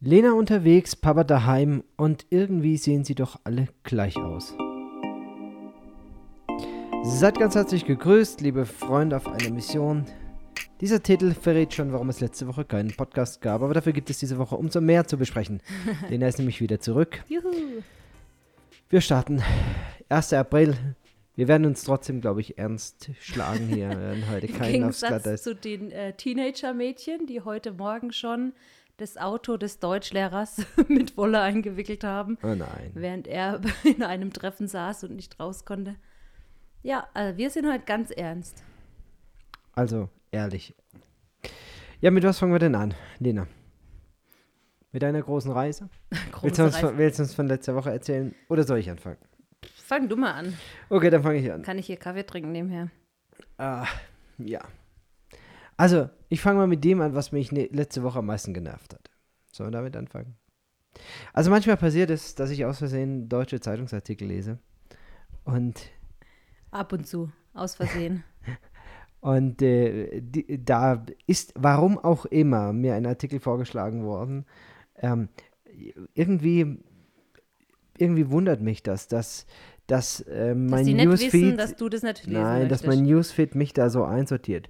Lena unterwegs, Papa daheim und irgendwie sehen sie doch alle gleich aus. Seid ganz herzlich gegrüßt, liebe Freunde auf einer Mission. Dieser Titel verrät schon, warum es letzte Woche keinen Podcast gab, aber dafür gibt es diese Woche umso mehr zu besprechen. Lena ist nämlich wieder zurück. Juhu. Wir starten 1. April. Wir werden uns trotzdem, glaube ich, ernst schlagen hier. Wir werden heute Im keinen aufs Gegensatz zu den äh, Teenager-Mädchen, die heute Morgen schon das Auto des Deutschlehrers mit Wolle eingewickelt haben, Oh nein. während er in einem Treffen saß und nicht raus konnte. Ja, also wir sind heute ganz ernst. Also, ehrlich. Ja, mit was fangen wir denn an, Lena? Mit deiner großen Reise? Willst du, Große uns Reise. von, willst du uns von letzter Woche erzählen? Oder soll ich anfangen? Fang du mal an. Okay, dann fange ich an. Kann ich hier Kaffee trinken nebenher? Ah, ja. Also, ich fange mal mit dem an, was mich ne letzte Woche am meisten genervt hat. Sollen wir damit anfangen? Also manchmal passiert es, dass ich aus Versehen deutsche Zeitungsartikel lese. Und, Ab und zu, aus Versehen. und äh, die, da ist, warum auch immer, mir ein Artikel vorgeschlagen worden. Ähm, irgendwie, irgendwie wundert mich das, dass, dass äh, mein dass Newsfeed... wissen, dass das Nein, dass mein Newsfeed mich da so einsortiert.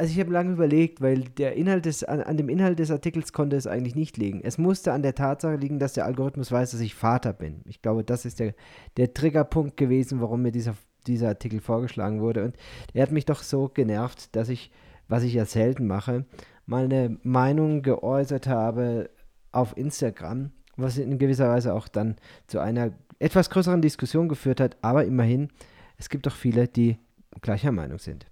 Also ich habe lange überlegt, weil der Inhalt des, an, an dem Inhalt des Artikels konnte es eigentlich nicht liegen. Es musste an der Tatsache liegen, dass der Algorithmus weiß, dass ich Vater bin. Ich glaube, das ist der, der Triggerpunkt gewesen, warum mir dieser, dieser Artikel vorgeschlagen wurde. Und er hat mich doch so genervt, dass ich, was ich ja selten mache, meine Meinung geäußert habe auf Instagram, was in gewisser Weise auch dann zu einer etwas größeren Diskussion geführt hat. Aber immerhin, es gibt doch viele, die gleicher Meinung sind.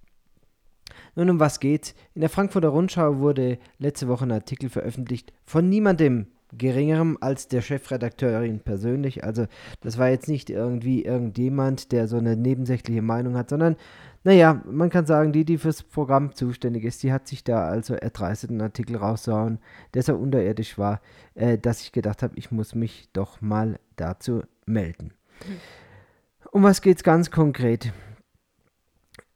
Nun, um was geht's? In der Frankfurter Rundschau wurde letzte Woche ein Artikel veröffentlicht von niemandem geringerem als der Chefredakteurin persönlich. Also das war jetzt nicht irgendwie irgendjemand, der so eine nebensächliche Meinung hat, sondern, naja, man kann sagen, die, die fürs Programm zuständig ist, die hat sich da also erdreistet einen Artikel raussauen, der so unterirdisch war, äh, dass ich gedacht habe, ich muss mich doch mal dazu melden. Um was geht's ganz konkret?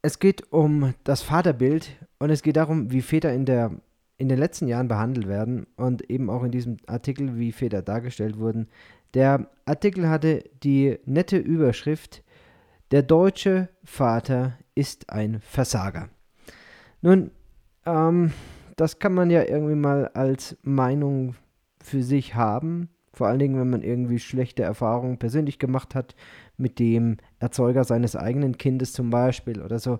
Es geht um das Vaterbild und es geht darum, wie Väter in, der, in den letzten Jahren behandelt werden und eben auch in diesem Artikel, wie Väter dargestellt wurden. Der Artikel hatte die nette Überschrift, der deutsche Vater ist ein Versager. Nun, ähm, das kann man ja irgendwie mal als Meinung für sich haben, vor allen Dingen, wenn man irgendwie schlechte Erfahrungen persönlich gemacht hat mit dem Erzeuger seines eigenen Kindes zum Beispiel oder so.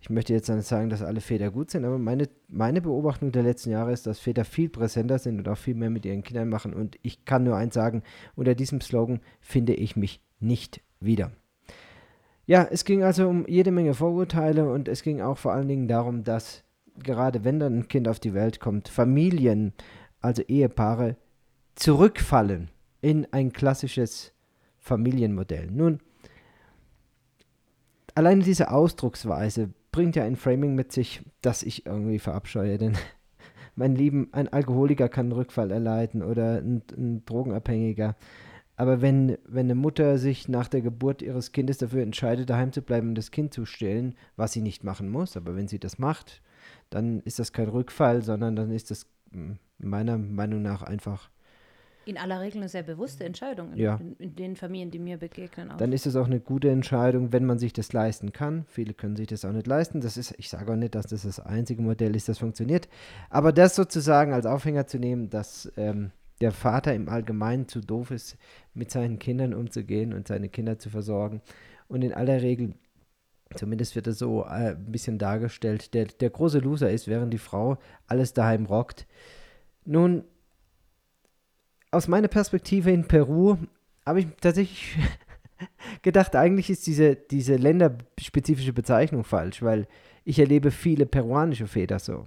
Ich möchte jetzt nicht sagen, dass alle Väter gut sind, aber meine, meine Beobachtung der letzten Jahre ist, dass Väter viel präsenter sind und auch viel mehr mit ihren Kindern machen. Und ich kann nur eins sagen, unter diesem Slogan finde ich mich nicht wieder. Ja, es ging also um jede Menge Vorurteile und es ging auch vor allen Dingen darum, dass gerade wenn dann ein Kind auf die Welt kommt, Familien, also Ehepaare, zurückfallen in ein klassisches Familienmodell. Nun, alleine diese Ausdrucksweise bringt ja ein Framing mit sich, das ich irgendwie verabscheue, denn mein Lieben, ein Alkoholiker kann einen Rückfall erleiden oder ein, ein Drogenabhängiger. Aber wenn, wenn eine Mutter sich nach der Geburt ihres Kindes dafür entscheidet, daheim zu bleiben und das Kind zu stillen, was sie nicht machen muss, aber wenn sie das macht, dann ist das kein Rückfall, sondern dann ist das mm, meiner Meinung nach einfach In aller Regel eine sehr bewusste Entscheidung in, Ja. in, in den Familien, die mir begegnen. Auch. dann ist es auch eine gute Entscheidung, wenn man sich das leisten kann. Viele können sich das auch nicht leisten. Das ist, ich sage auch nicht, dass das das einzige Modell ist, das funktioniert. Aber das sozusagen als Aufhänger zu nehmen, dass ähm, der Vater im Allgemeinen zu doof ist, mit seinen Kindern umzugehen und seine Kinder zu versorgen. Und in aller Regel, zumindest wird es so äh, ein bisschen dargestellt, der, der große Loser ist, während die Frau alles daheim rockt. Nun, aus meiner Perspektive in Peru habe ich tatsächlich gedacht, eigentlich ist diese, diese länderspezifische Bezeichnung falsch, weil ich erlebe viele peruanische Väter so.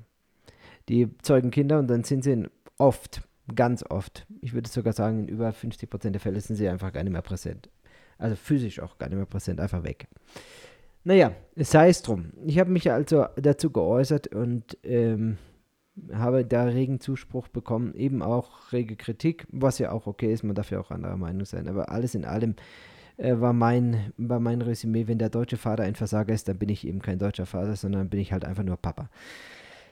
Die zeugen Kinder und dann sind sie oft, ganz oft, ich würde sogar sagen, in über 50 Prozent der Fälle sind sie einfach gar nicht mehr präsent. Also physisch auch gar nicht mehr präsent, einfach weg. Naja, sei es drum. Ich habe mich also dazu geäußert und ähm, habe da regen Zuspruch bekommen, eben auch rege Kritik, was ja auch okay ist, man darf ja auch anderer Meinung sein, aber alles in allem äh, war, mein, war mein Resümee, wenn der deutsche Vater ein Versager ist, dann bin ich eben kein deutscher Vater, sondern bin ich halt einfach nur Papa.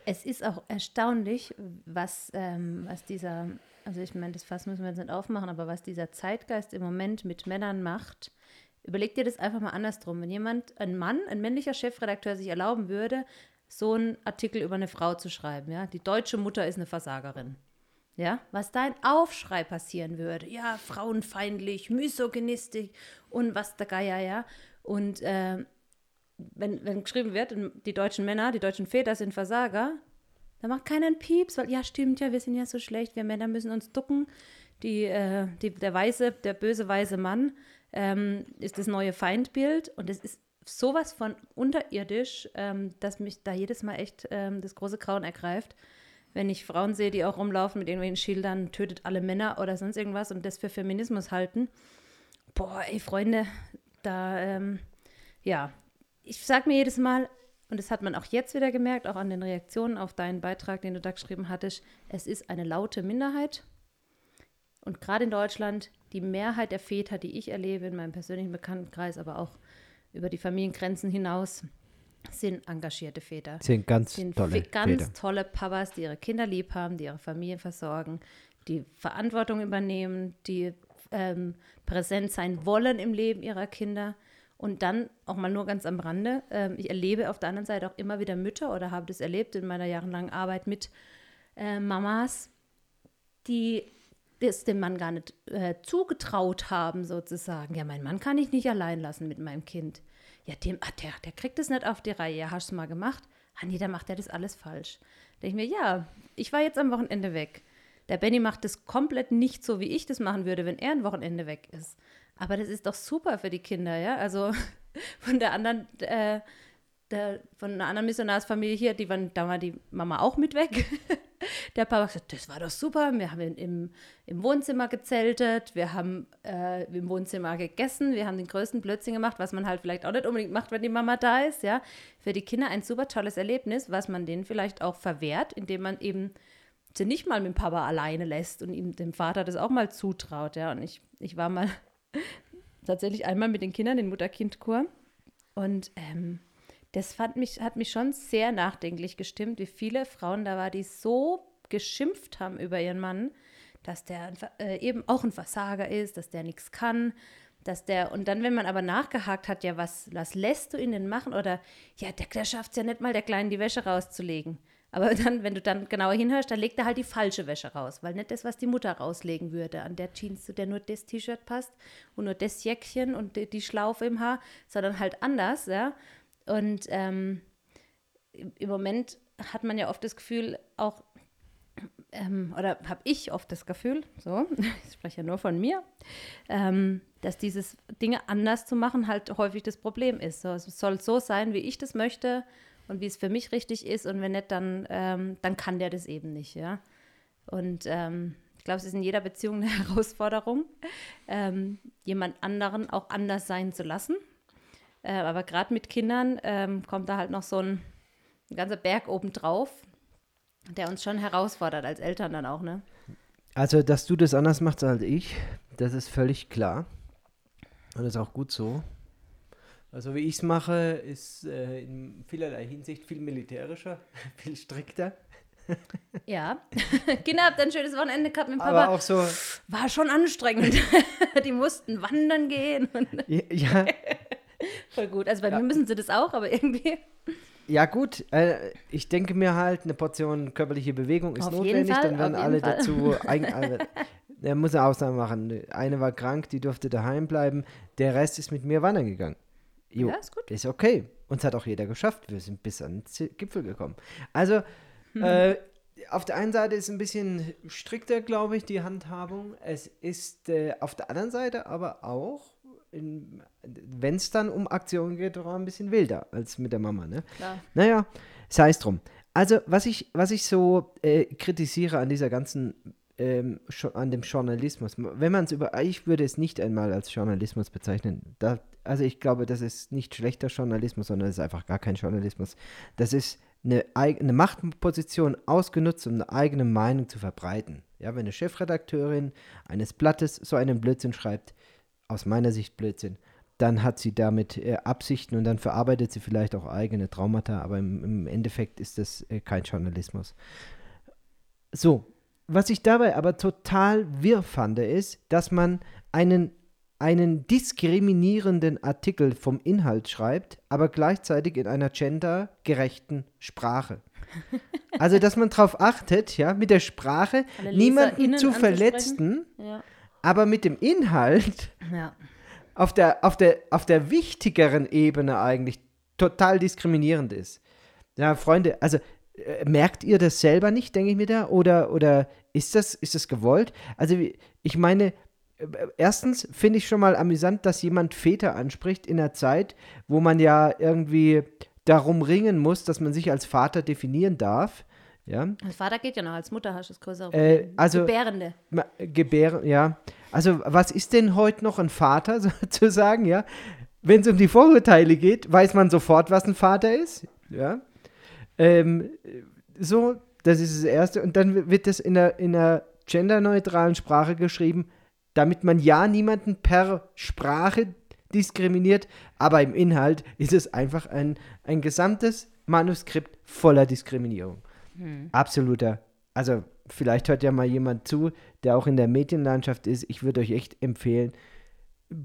Es ist auch erstaunlich, was, ähm, was dieser, also ich meine, das Fass müssen wir jetzt nicht aufmachen, aber was dieser Zeitgeist im Moment mit Männern macht, überleg dir das einfach mal andersrum. Wenn jemand, ein Mann, ein männlicher Chefredakteur sich erlauben würde, so einen Artikel über eine Frau zu schreiben, ja, die deutsche Mutter ist eine Versagerin. Ja, was da ein Aufschrei passieren würde. Ja, frauenfeindlich, misogynistisch und was der Geier, ja. Und äh, wenn, wenn geschrieben wird, die deutschen Männer, die deutschen Väter sind Versager, da macht keiner einen Pieps, weil ja, stimmt ja, wir sind ja so schlecht, wir Männer müssen uns ducken. Die, äh, die, der weiße, der böse weiße Mann ähm, ist das neue Feindbild und es ist sowas von unterirdisch, ähm, dass mich da jedes Mal echt ähm, das große Grauen ergreift wenn ich Frauen sehe, die auch rumlaufen mit irgendwelchen Schildern, tötet alle Männer oder sonst irgendwas und das für Feminismus halten. Boah, ey, Freunde, da, ähm, ja, ich sag mir jedes Mal, und das hat man auch jetzt wieder gemerkt, auch an den Reaktionen auf deinen Beitrag, den du da geschrieben hattest, es ist eine laute Minderheit. Und gerade in Deutschland, die Mehrheit der Väter, die ich erlebe in meinem persönlichen Bekanntenkreis, aber auch über die Familiengrenzen hinaus, sind engagierte Väter. Sind ganz sind tolle ganz Väter. tolle Papas, die ihre Kinder lieb haben, die ihre Familien versorgen, die Verantwortung übernehmen, die ähm, präsent sein wollen im Leben ihrer Kinder. Und dann auch mal nur ganz am Rande, ähm, ich erlebe auf der anderen Seite auch immer wieder Mütter oder habe das erlebt in meiner jahrelangen Arbeit mit äh, Mamas, die das dem Mann gar nicht äh, zugetraut haben, sozusagen. Ja, mein Mann kann ich nicht allein lassen mit meinem Kind ja, dem, ach, der, der kriegt es nicht auf die Reihe. Ja, hast du mal gemacht? Ah, nee, da macht er das alles falsch. Da denke ich mir, ja, ich war jetzt am Wochenende weg. Der Benny macht das komplett nicht so, wie ich das machen würde, wenn er ein Wochenende weg ist. Aber das ist doch super für die Kinder, ja. Also von der anderen, äh, der, von einer anderen Missionarsfamilie hier, die waren, da war die Mama auch mit weg. der Papa gesagt, das war doch super. Wir haben im, im Wohnzimmer gezeltet, wir haben äh, im Wohnzimmer gegessen, wir haben den größten Blödsinn gemacht, was man halt vielleicht auch nicht unbedingt macht, wenn die Mama da ist. Ja, für die Kinder ein super tolles Erlebnis, was man denen vielleicht auch verwehrt, indem man eben sie nicht mal mit dem Papa alleine lässt und ihm dem Vater das auch mal zutraut. Ja, und ich, ich war mal tatsächlich einmal mit den Kindern in Mutter-Kind-Kur und ähm, das fand mich, hat mich schon sehr nachdenklich gestimmt, wie viele Frauen da war, die so geschimpft haben über ihren Mann, dass der äh, eben auch ein Versager ist, dass der nichts kann, dass der, und dann, wenn man aber nachgehakt hat, ja, was, was lässt du ihn denn machen? Oder, ja, der, der schafft es ja nicht mal, der Kleinen die Wäsche rauszulegen. Aber dann, wenn du dann genauer hinhörst, dann legt er halt die falsche Wäsche raus, weil nicht das, was die Mutter rauslegen würde, an der Jeans, zu der nur das T-Shirt passt und nur das Jäckchen und die, Schlaufe im Haar, sondern halt anders, ja. Und ähm, im Moment hat man ja oft das Gefühl, auch, ähm, oder habe ich oft das Gefühl, so, ich spreche ja nur von mir, ähm, dass dieses Dinge anders zu machen halt häufig das Problem ist. So, es soll so sein, wie ich das möchte und wie es für mich richtig ist und wenn nicht, dann, ähm, dann kann der das eben nicht, ja. Und ähm, ich glaube, es ist in jeder Beziehung eine Herausforderung, ähm, jemand anderen auch anders sein zu lassen äh, aber gerade mit Kindern ähm, kommt da halt noch so ein, ein ganzer Berg obendrauf, der uns schon herausfordert, als Eltern dann auch, ne? Also, dass du das anders machst als ich, das ist völlig klar. Und das ist auch gut so. Also, wie ich es mache, ist äh, in vielerlei Hinsicht viel militärischer, viel strikter. Ja, Kinder habt ein schönes Wochenende gehabt mit Papa. Aber auch so. War schon anstrengend. Die mussten wandern gehen. ja, Voll gut. Also bei ja. mir müssen sie das auch, aber irgendwie. Ja, gut. Äh, ich denke mir halt, eine Portion körperliche Bewegung ist auf notwendig. Fall, dann werden alle Fall. dazu. Eigen, also, er muss eine Ausnahme machen. Eine war krank, die durfte daheim bleiben. Der Rest ist mit mir wandern gegangen. Jo, ja, ist gut. Ist okay. Uns hat auch jeder geschafft. Wir sind bis an den Gipfel gekommen. Also, hm. äh, auf der einen Seite ist es ein bisschen strikter, glaube ich, die Handhabung. Es ist äh, auf der anderen Seite aber auch wenn es dann um Aktionen geht, auch ein bisschen wilder als mit der Mama. Ne? Klar. Naja, sei es drum. Also, was ich, was ich so äh, kritisiere an dieser ganzen, ähm, an dem Journalismus, wenn man es über, ich würde es nicht einmal als Journalismus bezeichnen. Da, also, ich glaube, das ist nicht schlechter Journalismus, sondern es ist einfach gar kein Journalismus. Das ist eine, eine Machtposition ausgenutzt, um eine eigene Meinung zu verbreiten. Ja, wenn eine Chefredakteurin eines Blattes so einen Blödsinn schreibt, aus meiner Sicht Blödsinn, dann hat sie damit äh, Absichten und dann verarbeitet sie vielleicht auch eigene Traumata, aber im, im Endeffekt ist das äh, kein Journalismus. So, was ich dabei aber total wirr fand, ist, dass man einen, einen diskriminierenden Artikel vom Inhalt schreibt, aber gleichzeitig in einer gendergerechten Sprache. Also, dass man darauf achtet, ja, mit der Sprache niemanden zu verletzen, Ja. Aber mit dem Inhalt ja. auf der, auf der, auf der wichtigeren Ebene eigentlich total diskriminierend ist. Ja, Freunde, also äh, merkt ihr das selber nicht, denke ich mir da? Oder, oder ist, das, ist das gewollt? Also ich meine, äh, erstens finde ich schon mal amüsant, dass jemand Väter anspricht in einer Zeit, wo man ja irgendwie darum ringen muss, dass man sich als Vater definieren darf. Ja, Als Vater geht ja noch, als Mutter hast du das größere Äh, Problem. also- Gebärende. Gebären, ja. Also, was ist denn heute noch ein Vater, sozusagen, ja? Wenn es um die Vorurteile geht, weiß man sofort, was ein Vater ist, ja. Ähm, so, das ist das Erste. Und dann wird das in einer, in einer genderneutralen Sprache geschrieben, damit man ja niemanden per Sprache diskriminiert, aber im Inhalt ist es einfach ein, ein gesamtes Manuskript voller Diskriminierung. Absoluter. Also, vielleicht hört ja mal jemand zu, der auch in der Medienlandschaft ist. Ich würde euch echt empfehlen,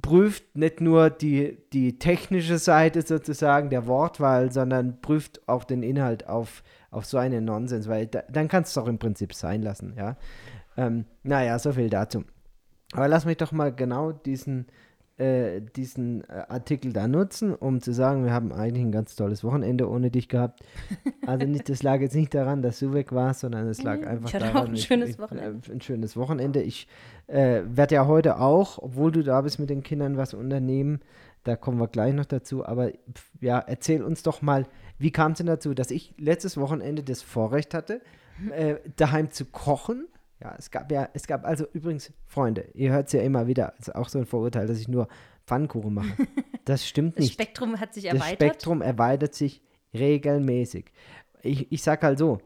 prüft nicht nur die, die technische Seite sozusagen der Wortwahl, sondern prüft auch den Inhalt auf, auf so einen Nonsens, weil da, dann kannst du es doch im Prinzip sein lassen, ja. Ähm, naja, so viel dazu. Aber lass mich doch mal genau diesen, äh, diesen äh, Artikel da nutzen, um zu sagen, wir haben eigentlich ein ganz tolles Wochenende ohne dich gehabt. Also nicht, das lag jetzt nicht daran, dass du weg warst, sondern es lag Nee, einfach ich hatte daran, auch ein ich- schönes ich, Wochenende. Äh, ein schönes Wochenende. Ich äh, werde ja heute auch, obwohl du da bist mit den Kindern, was unternehmen. Da kommen wir gleich noch dazu. Aber ja, erzähl uns doch mal, wie kam es denn dazu, dass ich letztes Wochenende das Vorrecht hatte, äh, daheim zu kochen? Ja, es gab ja, es gab also übrigens, Freunde, ihr hört es ja immer wieder, ist auch so ein Vorurteil, dass ich nur Pfannkuchen mache. Das stimmt Das nicht. Spektrum hat sich Das erweitert. Spektrum erweitert sich regelmäßig. Ich, ich sag halt so,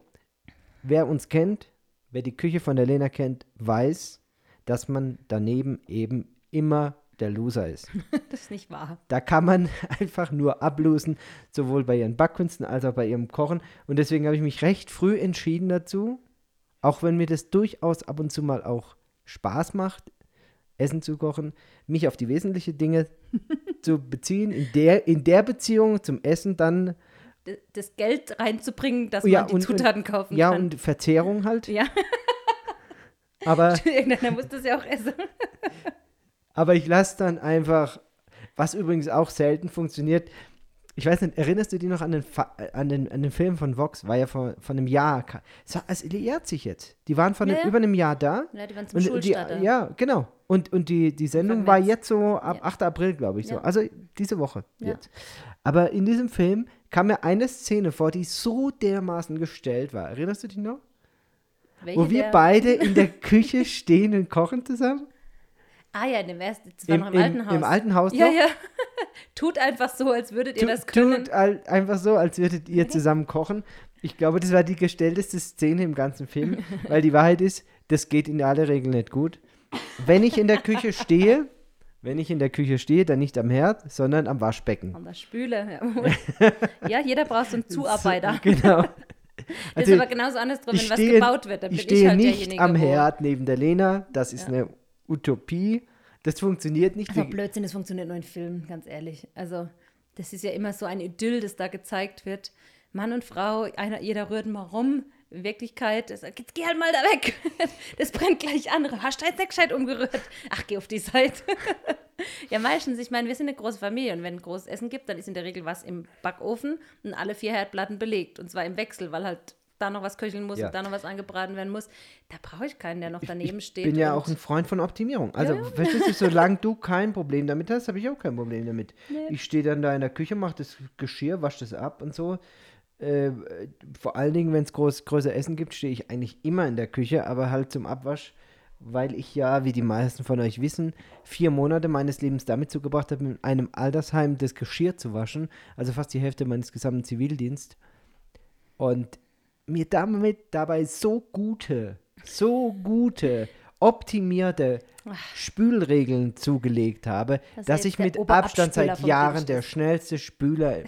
wer uns kennt, wer die Küche von der Lena kennt, weiß, dass man daneben eben immer der Loser ist. Das ist nicht wahr. Da kann man einfach nur ablosen, sowohl bei ihren Backkünsten als auch bei ihrem Kochen. Und deswegen habe ich mich recht früh entschieden dazu, auch wenn mir das durchaus ab und zu mal auch Spaß macht, Essen zu kochen, mich auf die wesentlichen Dinge zu beziehen, in der, in der Beziehung zum Essen dann, Das Geld reinzubringen, dass Ja, man die und- Zutaten kaufen ja, kann. und Verzehrung halt. ja, Aber, irgendeiner muss das ja auch essen. aber ich lasse dann einfach, was übrigens auch selten funktioniert, ich weiß nicht, erinnerst du dich noch an den, Fa an den, an den Film von Vox? War ja vor, vor einem Jahr. Es, war- es jährt sich jetzt. Die waren vor Ja, über einem Jahr da. Ja, die waren zum Und die, ja, genau. Und, und die, die Sendung war jetzt so ab Ja. 8. April, glaube ich, so. Also diese Woche jetzt. Aber in diesem Film kam mir eine Szene vor, die so dermaßen gestellt war. Erinnerst du dich noch? Welche Wo wir beide in der Küche stehen und kochen zusammen? Ah ja, in dem ersten, das war Im, noch im, im, alten Haus. Im alten Haus Ja, noch? ja. Tut einfach so, als würdet ihr das können. Tut al- einfach so, als würdet ihr zusammen kochen. Ich glaube, das war die gestellteste Szene im ganzen Film, weil die Wahrheit ist, das geht in aller Regel nicht gut. Wenn ich in der Küche stehe, wenn ich in der Küche stehe, dann nicht am Herd, sondern am Waschbecken. An der Spüle. Ja, ja jeder braucht so einen Zuarbeiter. Genau. das ist aber genauso andersrum, wenn was stehe- gebaut wird. Dann ich bin stehe ich halt nicht am Herd neben der Lena. Das ist Ja. eine Utopie. Das funktioniert nicht. Wir- Blödsinn, das funktioniert nur in Filmen, ganz ehrlich. Also, das ist ja immer so ein Idyll, das da gezeigt wird. Mann und Frau, einer, jeder rührt mal rum. In Wirklichkeit, das jetzt geh halt mal da weg. Das brennt gleich an. Hast du jetzt nicht gescheit umgerührt? Ach, geh auf die Seite. ja, meistens, ich meine, wir sind eine große Familie und wenn ein großes Essen gibt, dann ist in der Regel was im Backofen und alle vier Herdplatten belegt. Und zwar im Wechsel, weil halt da noch was köcheln muss Ja. und da noch was angebraten werden muss. Da brauche ich keinen, der noch daneben steht. Ich bin ja auch ein Freund von Optimierung. Also, Ja, verstehst du, solange du kein Problem damit hast, habe ich auch kein Problem damit. Ich stehe dann da in der Küche, mache das Geschirr, wasche das ab und so. Äh, vor allen Dingen, wenn es groß, größer Essen gibt, stehe ich eigentlich immer in der Küche, aber halt zum Abwasch, weil ich ja, wie die meisten von euch wissen, vier Monate meines Lebens damit zugebracht habe, in einem Altersheim das Geschirr zu waschen. Also fast die Hälfte meines gesamten Zivildienst. Und mir damit dabei so gute, so gute optimierte Spülregeln zugelegt habe, Das dass ich mit Abstand seit Jahren der schnellste Spüler,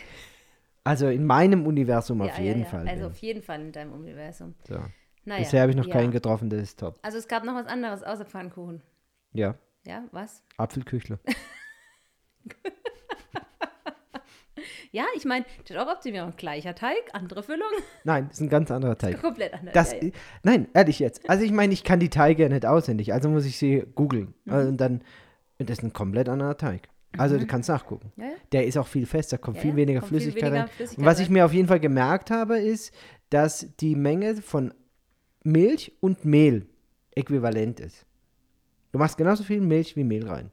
also in meinem Universum auf Ja, jeden ja, ja. Fall. Also bin. auf jeden Fall in deinem Universum. So. Naja, Bisher habe ich noch keinen getroffen, das ist top. Also es gab noch was anderes außer Pfannkuchen. Ja, Ja, was? Apfelküchle. Ja, ich meine, das ist auch Optimierung. Gleicher Teig, andere Füllung. Nein, das ist ein ganz anderer Teig. Komplett anders. Das, ja, ja. Nein, ehrlich jetzt. Also ich meine, ich kann die Teige ja nicht auswendig, also muss ich sie googeln. Mhm. Also Und dann, das ist ein komplett anderer Teig. Also du kannst nachgucken. Ja. Der ist auch viel fester, kommt viel weniger kommt viel Flüssigkeit weniger rein. Flüssigkeit Und was ich mir auf jeden Fall gemerkt habe, ist, dass die Menge von Milch und Mehl äquivalent ist. Du machst genauso viel Milch wie Mehl rein.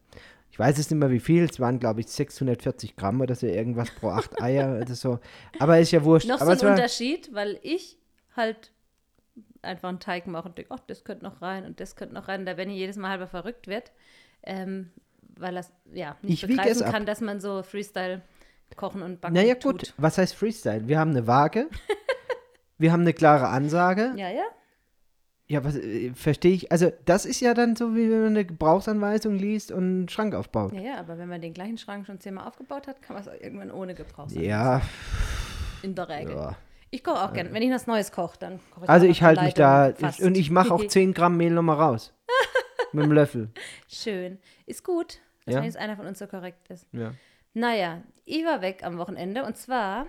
Ich weiß es nicht mehr wie viel, es waren glaube ich 640 Gramm oder so irgendwas pro acht Eier oder so. Aber ist ja wurscht. Noch Aber so ein Unterschied, weil ich halt einfach einen Teig mache und denke, ach, das könnte noch rein und das könnte noch rein. Da Benny jedes Mal halber verrückt wird, ähm, weil er ja nicht Ich begreifen kann, dass man so Freestyle kochen und backen Naja tut. gut, was heißt Freestyle? Wir haben eine Waage, wir haben eine klare Ansage. Ja, ja. Ja, was äh, verstehe ich? Also das ist ja dann so, wie wenn man eine Gebrauchsanweisung liest und einen Schrank aufbaut. Ja, ja, aber wenn man den gleichen Schrank schon zehnmal aufgebaut hat, kann man es irgendwann ohne Gebrauch sein. Ja, In der Regel. ja. Ich koche auch gerne. Wenn ich was Neues koche, dann koche ich Also auch ich halte mich da fast. und ich mache auch 10 Gramm Mehl nochmal raus. Mit dem Löffel. Schön. Ist gut, dass Ja. wenigstens einer von uns so korrekt ist. Ja. Naja, ich war weg am Wochenende und zwar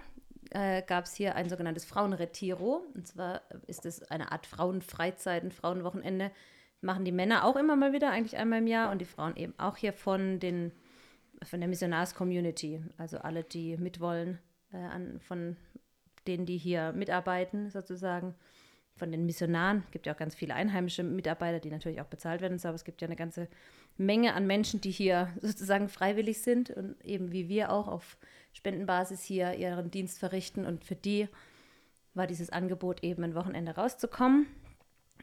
äh, gab es hier ein sogenanntes Frauenretiro. Und zwar ist es eine Art Frauenfreizeit, ein Frauenwochenende. Machen die Männer auch immer mal wieder, eigentlich einmal im Jahr und die Frauen eben auch hier von, den, von der Missionars-Community. Also alle, die mitwollen, äh, an, von denen, die hier mitarbeiten, sozusagen. Von den Missionaren. Es gibt ja auch ganz viele einheimische Mitarbeiter, die natürlich auch bezahlt werden. Aber es gibt ja eine ganze Menge an Menschen, die hier sozusagen freiwillig sind und eben wie wir auch auf Spendenbasis hier ihren Dienst verrichten. Und für die war dieses Angebot eben ein Wochenende rauszukommen.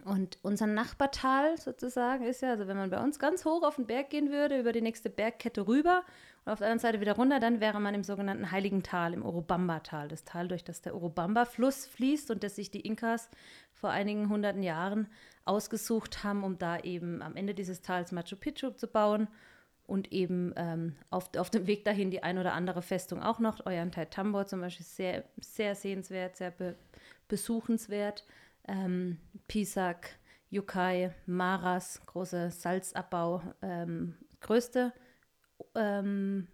Und unser Nachbartal sozusagen ist ja, also wenn man bei uns ganz hoch auf den Berg gehen würde, über die nächste Bergkette rüber und auf der anderen Seite wieder runter, dann wäre man im sogenannten Heiligen Tal, im Urubamba-Tal. Das Tal, durch das der Urubamba-Fluss fließt und das sich die Inkas vor einigen hunderten Jahren ausgesucht haben, um da eben am Ende dieses Tals Machu Picchu zu bauen und eben ähm, auf, auf dem Weg dahin die ein oder andere Festung auch noch. Ollantaytambo zum Beispiel sehr, sehr sehenswert, sehr be besuchenswert. Ähm, Pisak, Yucay, Maras, große Salzabbau, ähm, größte, ähm,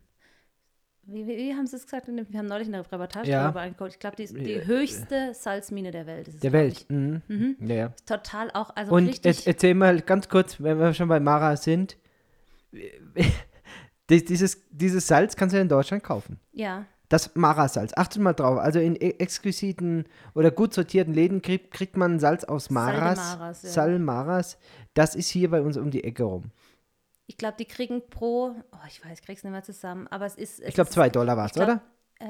wie, wie, wie haben sie es gesagt? Wir haben neulich eine Reportage Ja. darüber angeguckt. Ich glaube, die, die höchste Salzmine der Welt. Ist Der Welt. Mhm. Ja, ja. Total auch, also Und richtig. erzähl mal ganz kurz, wenn wir schon bei Mara sind. Dies- Dieses, dieses Salz kannst du ja in Deutschland kaufen. ja, Das Mara-Salz. Achtet mal drauf. Also in e- exquisiten oder gut sortierten Läden kriegt, kriegt man Salz aus Maras. Maras, ja. Sal Maras. Das ist hier bei uns um die Ecke rum. ich glaube, die kriegen pro, oh, ich weiß, ich krieg's nicht mehr zusammen, aber es ist. es Ich glaube, zwei Dollar war es, oder? Äh,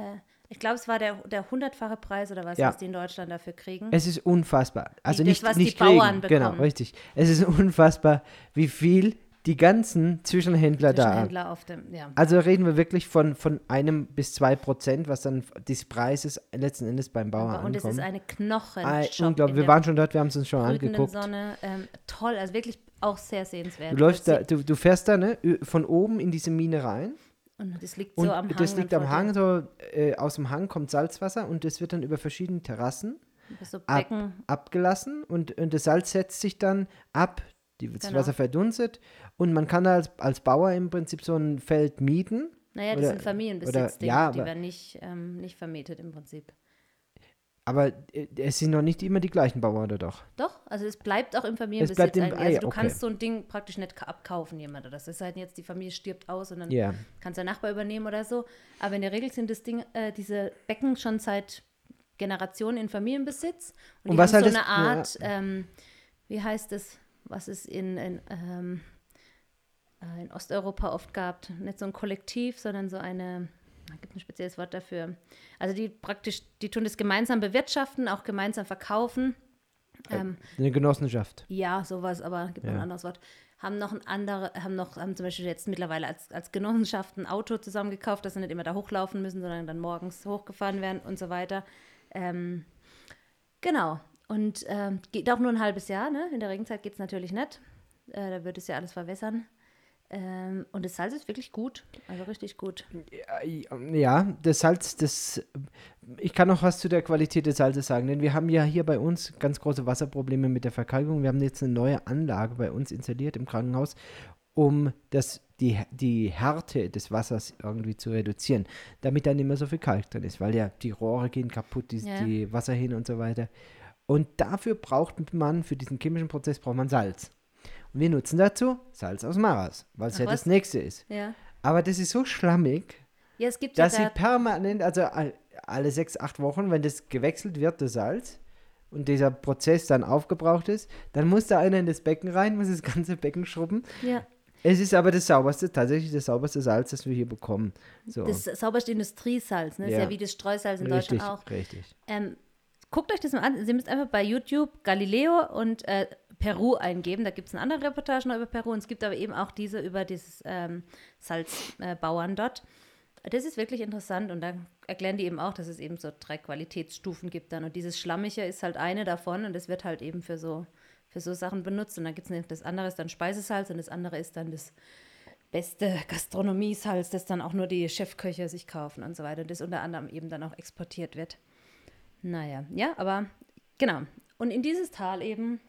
ich glaube, es war der, der hundertfache Preis oder was, Ja. was die in Deutschland dafür kriegen. Es ist unfassbar. Also das, nicht, was nicht die Bauern kriegen. Genau, bekommen. richtig. Es ist unfassbar, wie viel die ganzen Zwischenhändler da Zwischenhändler auf dem, ja. Also reden wir wirklich von, von einem bis zwei Prozent, was dann des Preises letzten Endes beim Bauern Und es ist ankommt. eine Knochen. Ah, unglaublich. Wir waren schon dort, wir haben es uns schon angeguckt. Sonne. Ähm, toll, also wirklich auch sehr sehenswert. Du läufst da, du, du fährst da ne, von oben in diese Mine rein Und das liegt so am Hang. das liegt am Hang, so äh, aus dem Hang kommt Salzwasser und das wird dann über verschiedene Terrassen. So ab, abgelassen und, und das Salz setzt sich dann ab, die, das Genau. Wasser verdunstet und man kann als, als Bauer im Prinzip so ein Feld mieten. Naja, das oder- sind Familienbesitz, oder- Dinge, ja, die aber- werden nicht, ähm, nicht vermietet im Prinzip. Aber äh, es sind noch nicht immer die gleichen Bauern, oder doch? Doch, also es bleibt auch im Familienbesitz. bleibt im- eigentlich. ah, also ja, du okay. kannst so ein Ding praktisch nicht ka- abkaufen, jemand. oder Das ist halt jetzt, die Familie stirbt aus und dann Ja. kann es der Nachbar übernehmen oder so. Aber in der Regel sind das Ding, äh, diese Becken schon seit Generationen in Familienbesitz. Und, Und die was haben halt so das- eine ja. Art, ähm, wie heißt es, was es in, in, ähm, äh, in Osteuropa oft gab. Nicht so ein Kollektiv, sondern so eine, da gibt ein spezielles Wort dafür. Also die praktisch, die tun das gemeinsam bewirtschaften, auch gemeinsam verkaufen. Ähm, Eine Genossenschaft. ja, sowas, aber gibt noch Ja. ein anderes Wort. Haben noch ein andere, haben noch, haben zum Beispiel jetzt mittlerweile als, als Genossenschaft ein Auto zusammengekauft, dass sie nicht immer da hochlaufen müssen, sondern dann morgens hochgefahren werden und so weiter. Ähm, genau. Und ähm, geht auch nur ein halbes Jahr, ne? In der Regenzeit geht es natürlich nicht. Äh, da würde es ja alles verwässern. Ähm, und das Salz ist wirklich gut, also richtig gut. Ja, das Salz, das. Ich kann noch was zu der Qualität des Salzes sagen, denn wir haben ja hier bei uns ganz große Wasserprobleme mit der Verkalkung. Wir haben jetzt eine neue Anlage bei uns installiert im Krankenhaus, um das, die, die Härte des Wassers irgendwie zu reduzieren, damit dann immer so viel Kalk drin ist, weil ja die Rohre gehen kaputt, die, Ja. die Wasser hin und so weiter. Und dafür braucht man, für diesen chemischen Prozess braucht man Salz. Und wir nutzen dazu Salz aus Maras, weil es ja was? das nächste ist. Ja. Aber das ist so schlammig, Ja, dass ja sie da, permanent, also all- alle sechs, acht Wochen, wenn das gewechselt wird, das Salz, und dieser Prozess dann aufgebraucht ist, dann muss da einer in das Becken rein, muss das ganze Becken schrubben. ja, Es ist aber das sauberste, tatsächlich das sauberste Salz, das wir hier bekommen. So. das sauberste Industriesalz, ne? Ist Ja. ja wie das Streusalz in richtig, Deutschland auch. richtig. Ähm, guckt euch das mal an. Sie müsst einfach bei YouTube Galileo und äh, Peru eingeben. Da gibt es eine andere Reportage noch über Peru. Und es gibt aber eben auch diese über dieses ähm, Salzbauern äh, dort. Das ist wirklich interessant und da erklären die eben auch, dass es eben so drei Qualitätsstufen gibt dann. Und dieses Schlammige ist halt eine davon und das wird halt eben für so, für so Sachen benutzt. Und dann gibt es das andere ist dann Speisesalz und das andere ist dann das beste Gastronomiesalz, das dann auch nur die Chefköche sich kaufen und so weiter. Das unter anderem eben dann auch exportiert wird. Naja, ja, aber genau. Und in dieses Tal eben,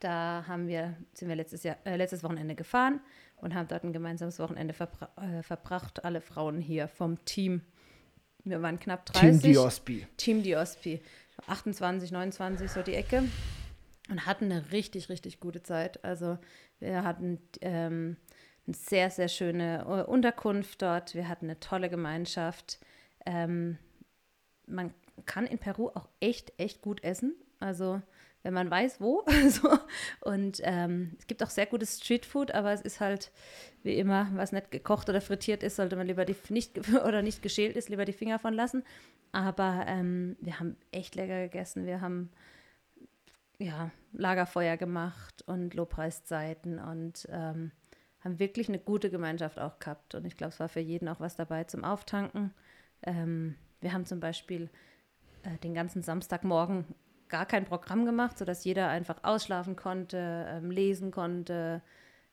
da haben wir, sind wir letztes Jahr, äh, letztes Wochenende gefahren und haben dort ein gemeinsames Wochenende verbra äh, verbracht, alle Frauen hier vom Team. Wir waren knapp 30. Team Diospi. Team Diospi. 28, 29, so die Ecke. Und hatten eine richtig, richtig gute Zeit. Also wir hatten ähm, eine sehr, sehr schöne äh, Unterkunft dort. Wir hatten eine tolle Gemeinschaft. Ähm, man kann in Peru auch echt, echt gut essen. Also wenn man weiß, wo. so. Und ähm, es gibt auch sehr gutes Streetfood, aber es ist halt wie immer, was nicht gekocht oder frittiert ist, sollte man lieber die nicht oder nicht geschält ist, lieber die Finger von lassen. Aber ähm, wir haben echt lecker gegessen. Wir haben ja Lagerfeuer gemacht und Lobpreiszeiten und ähm, haben wirklich eine gute Gemeinschaft auch gehabt. Und ich glaube, es war für jeden auch was dabei zum Auftanken. Ähm, wir haben zum Beispiel äh, den ganzen Samstagmorgen gar kein Programm gemacht, sodass jeder einfach ausschlafen konnte, ähm, lesen konnte,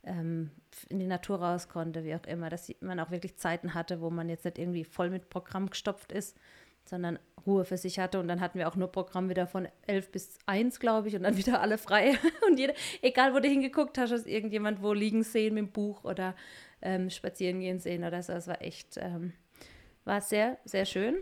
ähm, in die Natur raus konnte, wie auch immer, dass man auch wirklich Zeiten hatte, wo man jetzt nicht irgendwie voll mit Programm gestopft ist, sondern Ruhe für sich hatte. Und dann hatten wir auch nur Programm wieder von 11 bis 1, glaube ich, und dann wieder alle frei. Und jeder, egal wo du hingeguckt hast, hast irgendjemand wo liegen sehen mit dem Buch oder ähm, spazieren gehen sehen oder so. Es war echt, ähm, war sehr, sehr schön.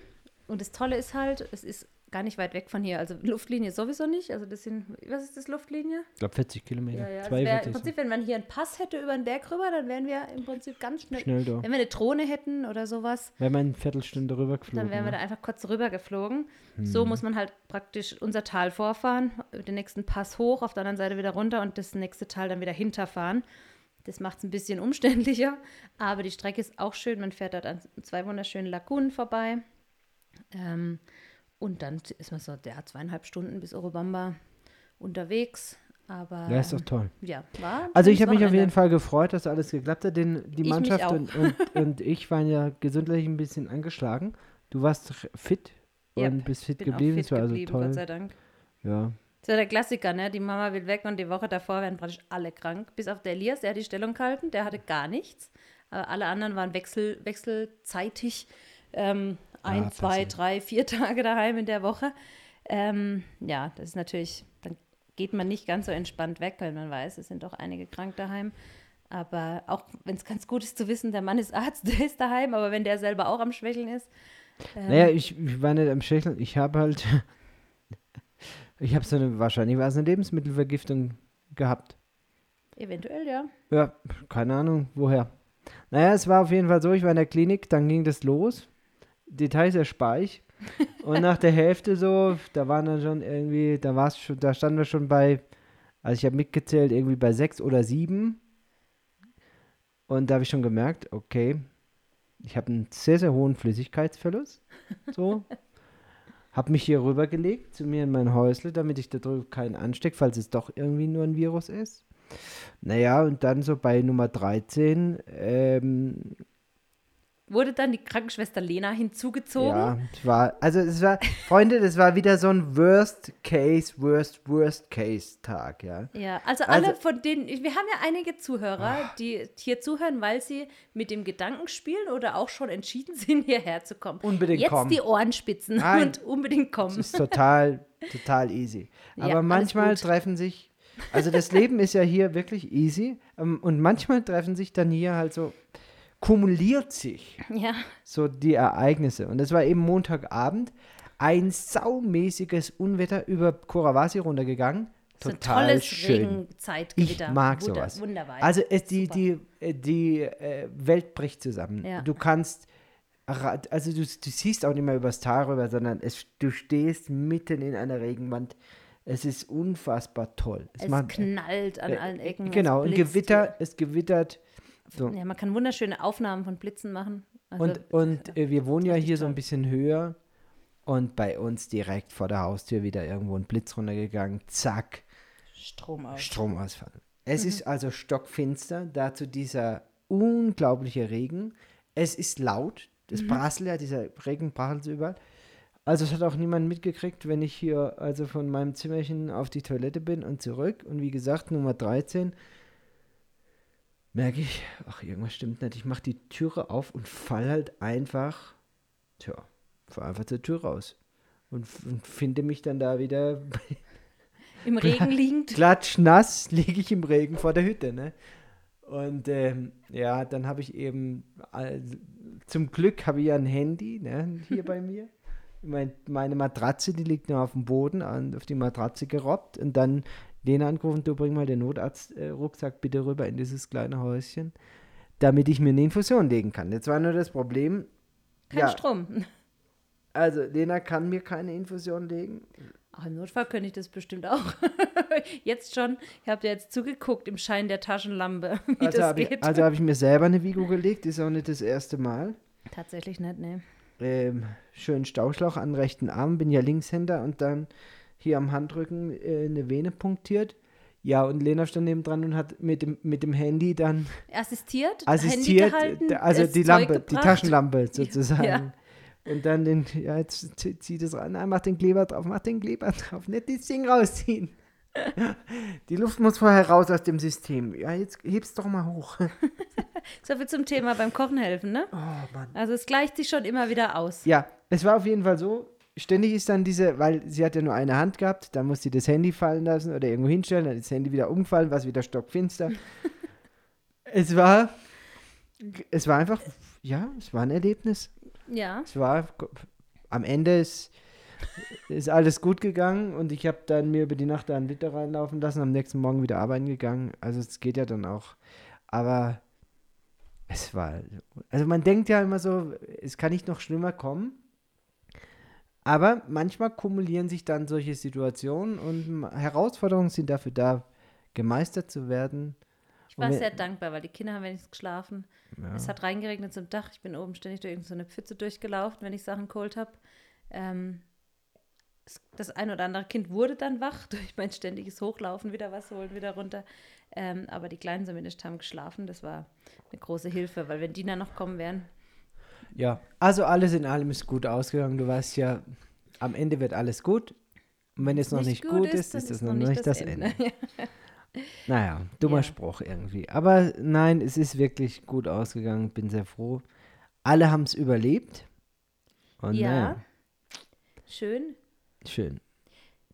Und das Tolle ist halt, es ist gar nicht weit weg von hier. Also Luftlinie sowieso nicht. Also das sind, was ist das Luftlinie? Ich glaube 40 Kilometer. Ja, ja. Es wär, Im 42 Prinzip, wenn man hier einen Pass hätte über den Berg rüber, dann wären wir im Prinzip ganz schnell. Schnell da. Wenn wir eine Drohne hätten oder sowas, Wäre man eine Viertelstunde rüber geflogen. dann wären wir ne? da einfach kurz rüber geflogen. So muss man halt praktisch unser Tal vorfahren, den nächsten Pass hoch, auf der anderen Seite wieder runter und das nächste Tal dann wieder hinterfahren. Das macht es ein bisschen umständlicher, aber die Strecke ist auch schön. Man fährt dort an zwei wunderschönen Lagunen vorbei. Ähm, und dann ist man so ja, zweieinhalb Stunden bis Orobamba unterwegs. Aber Ja, ist doch toll. ja, war. Also ich habe mich auf jeden. Fall gefreut, dass alles geklappt hat, denn die Ich Mannschaft und, und, und ich waren ja gesundheitlich ein bisschen angeschlagen. Du warst fit und Ja, bist fit geblieben. fit das war also geblieben, Gott toll. sei Dank. Ja. Das ist ja der Klassiker, ne? Die Mama will weg und die Woche davor werden praktisch alle krank. Bis auf der Elias, der hat die Stellung gehalten, der hatte gar nichts. Aber alle anderen waren wechsel, wechselseitig ähm, ein, Ah, zwei, drei, vier Tage daheim in der Woche. Ähm, ja, das ist natürlich, dann geht man nicht ganz so entspannt weg, weil man weiß, es sind doch einige krank daheim. Aber auch wenn es ganz gut ist zu wissen, der Mann ist Arzt, der ist daheim, aber wenn der selber auch am Schwächeln ist. ähm, Naja, ich, ich war nicht am Schächeln. Ich habe halt. ich habe so eine. Wahrscheinlich war es eine Lebensmittelvergiftung gehabt. Eventuell, ja. Ja, keine Ahnung, woher. Naja, es war auf jeden Fall so, ich war in der Klinik, dann ging das los. Details erspare ich. Und nach der Hälfte so, da waren dann schon irgendwie, da war schon, da standen wir schon bei, also ich habe mitgezählt, irgendwie bei sechs oder sieben. Und da habe ich schon gemerkt, okay, ich habe einen sehr, sehr hohen Flüssigkeitsverlust. So. habe mich hier rübergelegt zu mir in mein Häusle, damit ich da drüben keinen anstecke, falls es doch irgendwie nur ein Virus ist. Naja, und dann so bei Nummer 13 ähm, wurde dann die Krankenschwester Lena hinzugezogen. Ja, es war, also es war, Freunde, das war wieder so ein Worst Case, Worst, Worst Case Tag, ja. Ja, also alle Also- von denen, wir haben ja einige Zuhörer, die hier zuhören, weil sie mit dem Gedanken spielen oder auch schon entschieden sind, hierher zu kommen. Unbedingt Jetzt kommen. die Ohren spitzen Nein. und unbedingt kommen. Es ist total, total easy. Ja, Aber alles manchmal treffen sich, also das Leben ist ja hier wirklich easy ähm, und manchmal treffen sich dann hier halt so, kumuliert sich Ja, so die Ereignisse. Und es war eben Montagabend, ein saumäßiges Unwetter über Korawasi runtergegangen. so Total tolles schön. Ich mag Wunder- sowas. Wunderbar. Also es, die, die, äh, die äh, Welt bricht zusammen. Ja. Du kannst, also du, du siehst auch nicht mehr übers Tal rüber, sondern es, du stehst mitten in einer Regenwand. Es ist unfassbar toll. es macht- knallt an äh, allen Ecken. Genau, es. Gewitter, es gewittert. So. Ja, man kann wunderschöne Aufnahmen von Blitzen machen. Also, Und, und äh, wir wohnen ja hier so ein bisschen höher und bei uns direkt vor der Haustür wieder irgendwo ein Blitz runtergegangen. Zack, Strom aus. Stromausfall. Es Mhm. ist also stockfinster, dazu dieser unglaubliche Regen. Es ist laut, das Mhm. prasselt ja, dieser Regen prasselt überall. Also es hat auch niemand mitgekriegt, wenn ich hier also von meinem Zimmerchen auf die Toilette bin und zurück. Und wie gesagt, Nummer 13, merke ich, ach, irgendwas stimmt nicht. Ich mache die Türe auf und fall halt einfach, tja, fall einfach zur Tür raus. Und, und finde mich dann da wieder Im Regen liegend. klatschnass liege ich im Regen vor der Hütte, ne? Und ähm, ja, dann habe ich eben, also, zum Glück habe ich ja ein Handy, ne, hier bei mir. Mein, meine Matratze, die liegt nur auf dem Boden, an, auf die Matratze gerobbt und dann Lena angerufen, du bring mal den Notarzt-Rucksack bitte rüber in dieses kleine Häuschen, damit ich mir eine Infusion legen kann. Jetzt war nur das Problem, Kein ja, Strom. also Lena kann mir keine Infusion legen, Ach, im Notfall könnte ich das bestimmt auch. jetzt schon. Ich habe dir jetzt zugeguckt im Schein der Taschenlampe, wie Also das habe ich, geht. also hab ich mir selber eine Vigo gelegt, ist auch nicht das erste Mal. Tatsächlich nicht, ne. ähm, schönen Stauschlauch an rechten Arm, bin ja Linkshänder und dann hier am Handrücken äh, eine Vene punktiert. Ja, und Lena stand neben dran und hat mit dem, mit dem Handy dann Assistiert, assistiert, gehalten, also die Lampe, die. Taschenlampe sozusagen. Ja. Und dann den, ja, jetzt zieh das ran, Nein, mach den Kleber drauf, mach den Kleber drauf, nicht das Ding rausziehen. Die Luft muss vorher raus aus dem System. Ja, jetzt heb's doch mal hoch. So viel zum Thema beim Kochen helfen, ne? Oh Mann. Also es gleicht sich schon immer wieder aus. Ja, es war auf jeden Fall so. Ständig ist dann diese, weil sie hat ja nur eine Hand gehabt, dann musste sie das Handy fallen lassen oder irgendwo hinstellen, dann ist das Handy wieder umgefallen, war es wieder stockfinster. es war, es war einfach, ja, es war ein Erlebnis. Ja. Es war, am Ende ist, ist alles gut gegangen und ich habe dann mir über die Nacht da einen Liter reinlaufen lassen, am nächsten Morgen wieder arbeiten gegangen. Also es geht ja dann auch. Aber es war, also man denkt ja immer so, es kann nicht noch schlimmer kommen. Aber manchmal kumulieren sich dann solche Situationen und Herausforderungen sind dafür da, gemeistert zu werden. Ich war sehr dankbar, weil die Kinder haben wenigstens geschlafen. Ja. Es hat reingeregnet zum Dach. Ich bin oben ständig durch irgendeine Pfütze durchgelaufen, wenn ich Sachen geholt habe. Ähm, das ein oder andere Kind wurde dann wach durch mein ständiges Hochlaufen, wieder was holen, wieder runter. Ähm, aber die Kleinen zumindest haben geschlafen. Das war eine große Hilfe, weil wenn die dann noch kommen wären, Ja, also alles in allem ist gut ausgegangen. Du weißt ja, am Ende wird alles gut. Und wenn es noch nicht gut, ist, dann ist es noch nicht das Ende. Ja. Naja, dummer Ja. Spruch irgendwie. Aber nein, es ist wirklich gut ausgegangen. Bin sehr froh. Alle haben es überlebt. Und Ja. naja, Schön. schön.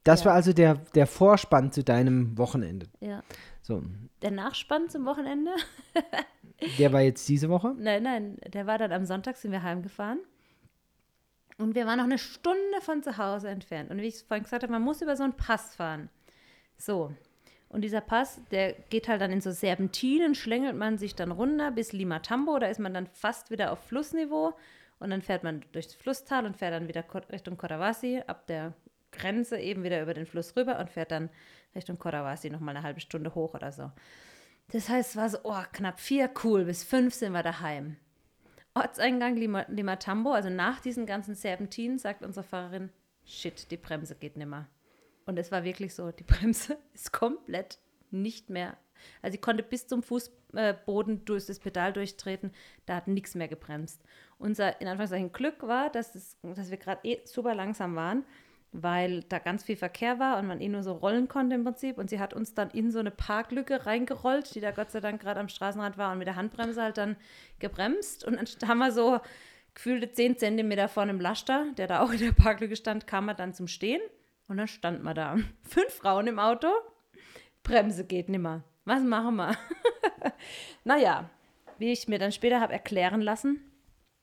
Das Ja. war also der, der Vorspann zu deinem Wochenende. Ja. So, Der Nachspann zum Wochenende? der war jetzt diese Woche. Nein, nein, der war dann am Sonntag, sind wir heimgefahren. Und wir waren noch eine Stunde von zu Hause entfernt. Und wie ich vorhin gesagt habe, man muss über so einen Pass fahren. So. Und dieser Pass, der geht halt dann in so Serpentinen, schlängelt man sich dann runter bis Lima Tambo. Da ist man dann fast wieder auf Flussniveau. Und dann fährt man durchs Flusstal und fährt dann wieder Richtung Cotahuasi, ab der Grenze eben wieder über den Fluss rüber und fährt dann Richtung Cotahuasi nochmal eine halbe Stunde hoch oder so. Das heißt, es war so, oh, knapp vier, cool, bis fünf sind wir daheim. Ortseingang Lima, Limatambo, also nach diesen ganzen Serpentinen, sagt unsere Fahrerin, shit, die Bremse geht nimmer. Und es war wirklich so, die Bremse ist komplett nicht mehr Also sie konnte bis zum Fußboden durch das Pedal durchtreten, da hat nichts mehr gebremst. Unser, in Anführungszeichen, Glück war, dass, es, dass wir gerade eh super langsam waren, weil da ganz viel Verkehr war und man eh nur so rollen konnte im Prinzip. Und sie hat uns dann in so eine Parklücke reingerollt, die da Gott sei Dank gerade am Straßenrand war und mit der Handbremse halt dann gebremst. Und dann haben wir so gefühlte 10 Zentimeter vor einem Laster, der da auch in der Parklücke stand, kam er dann zum Stehen. Und dann stand man da. Fünf Frauen im Auto, Bremse geht nimmer. Was machen wir? naja, wie ich mir dann später habe erklären lassen,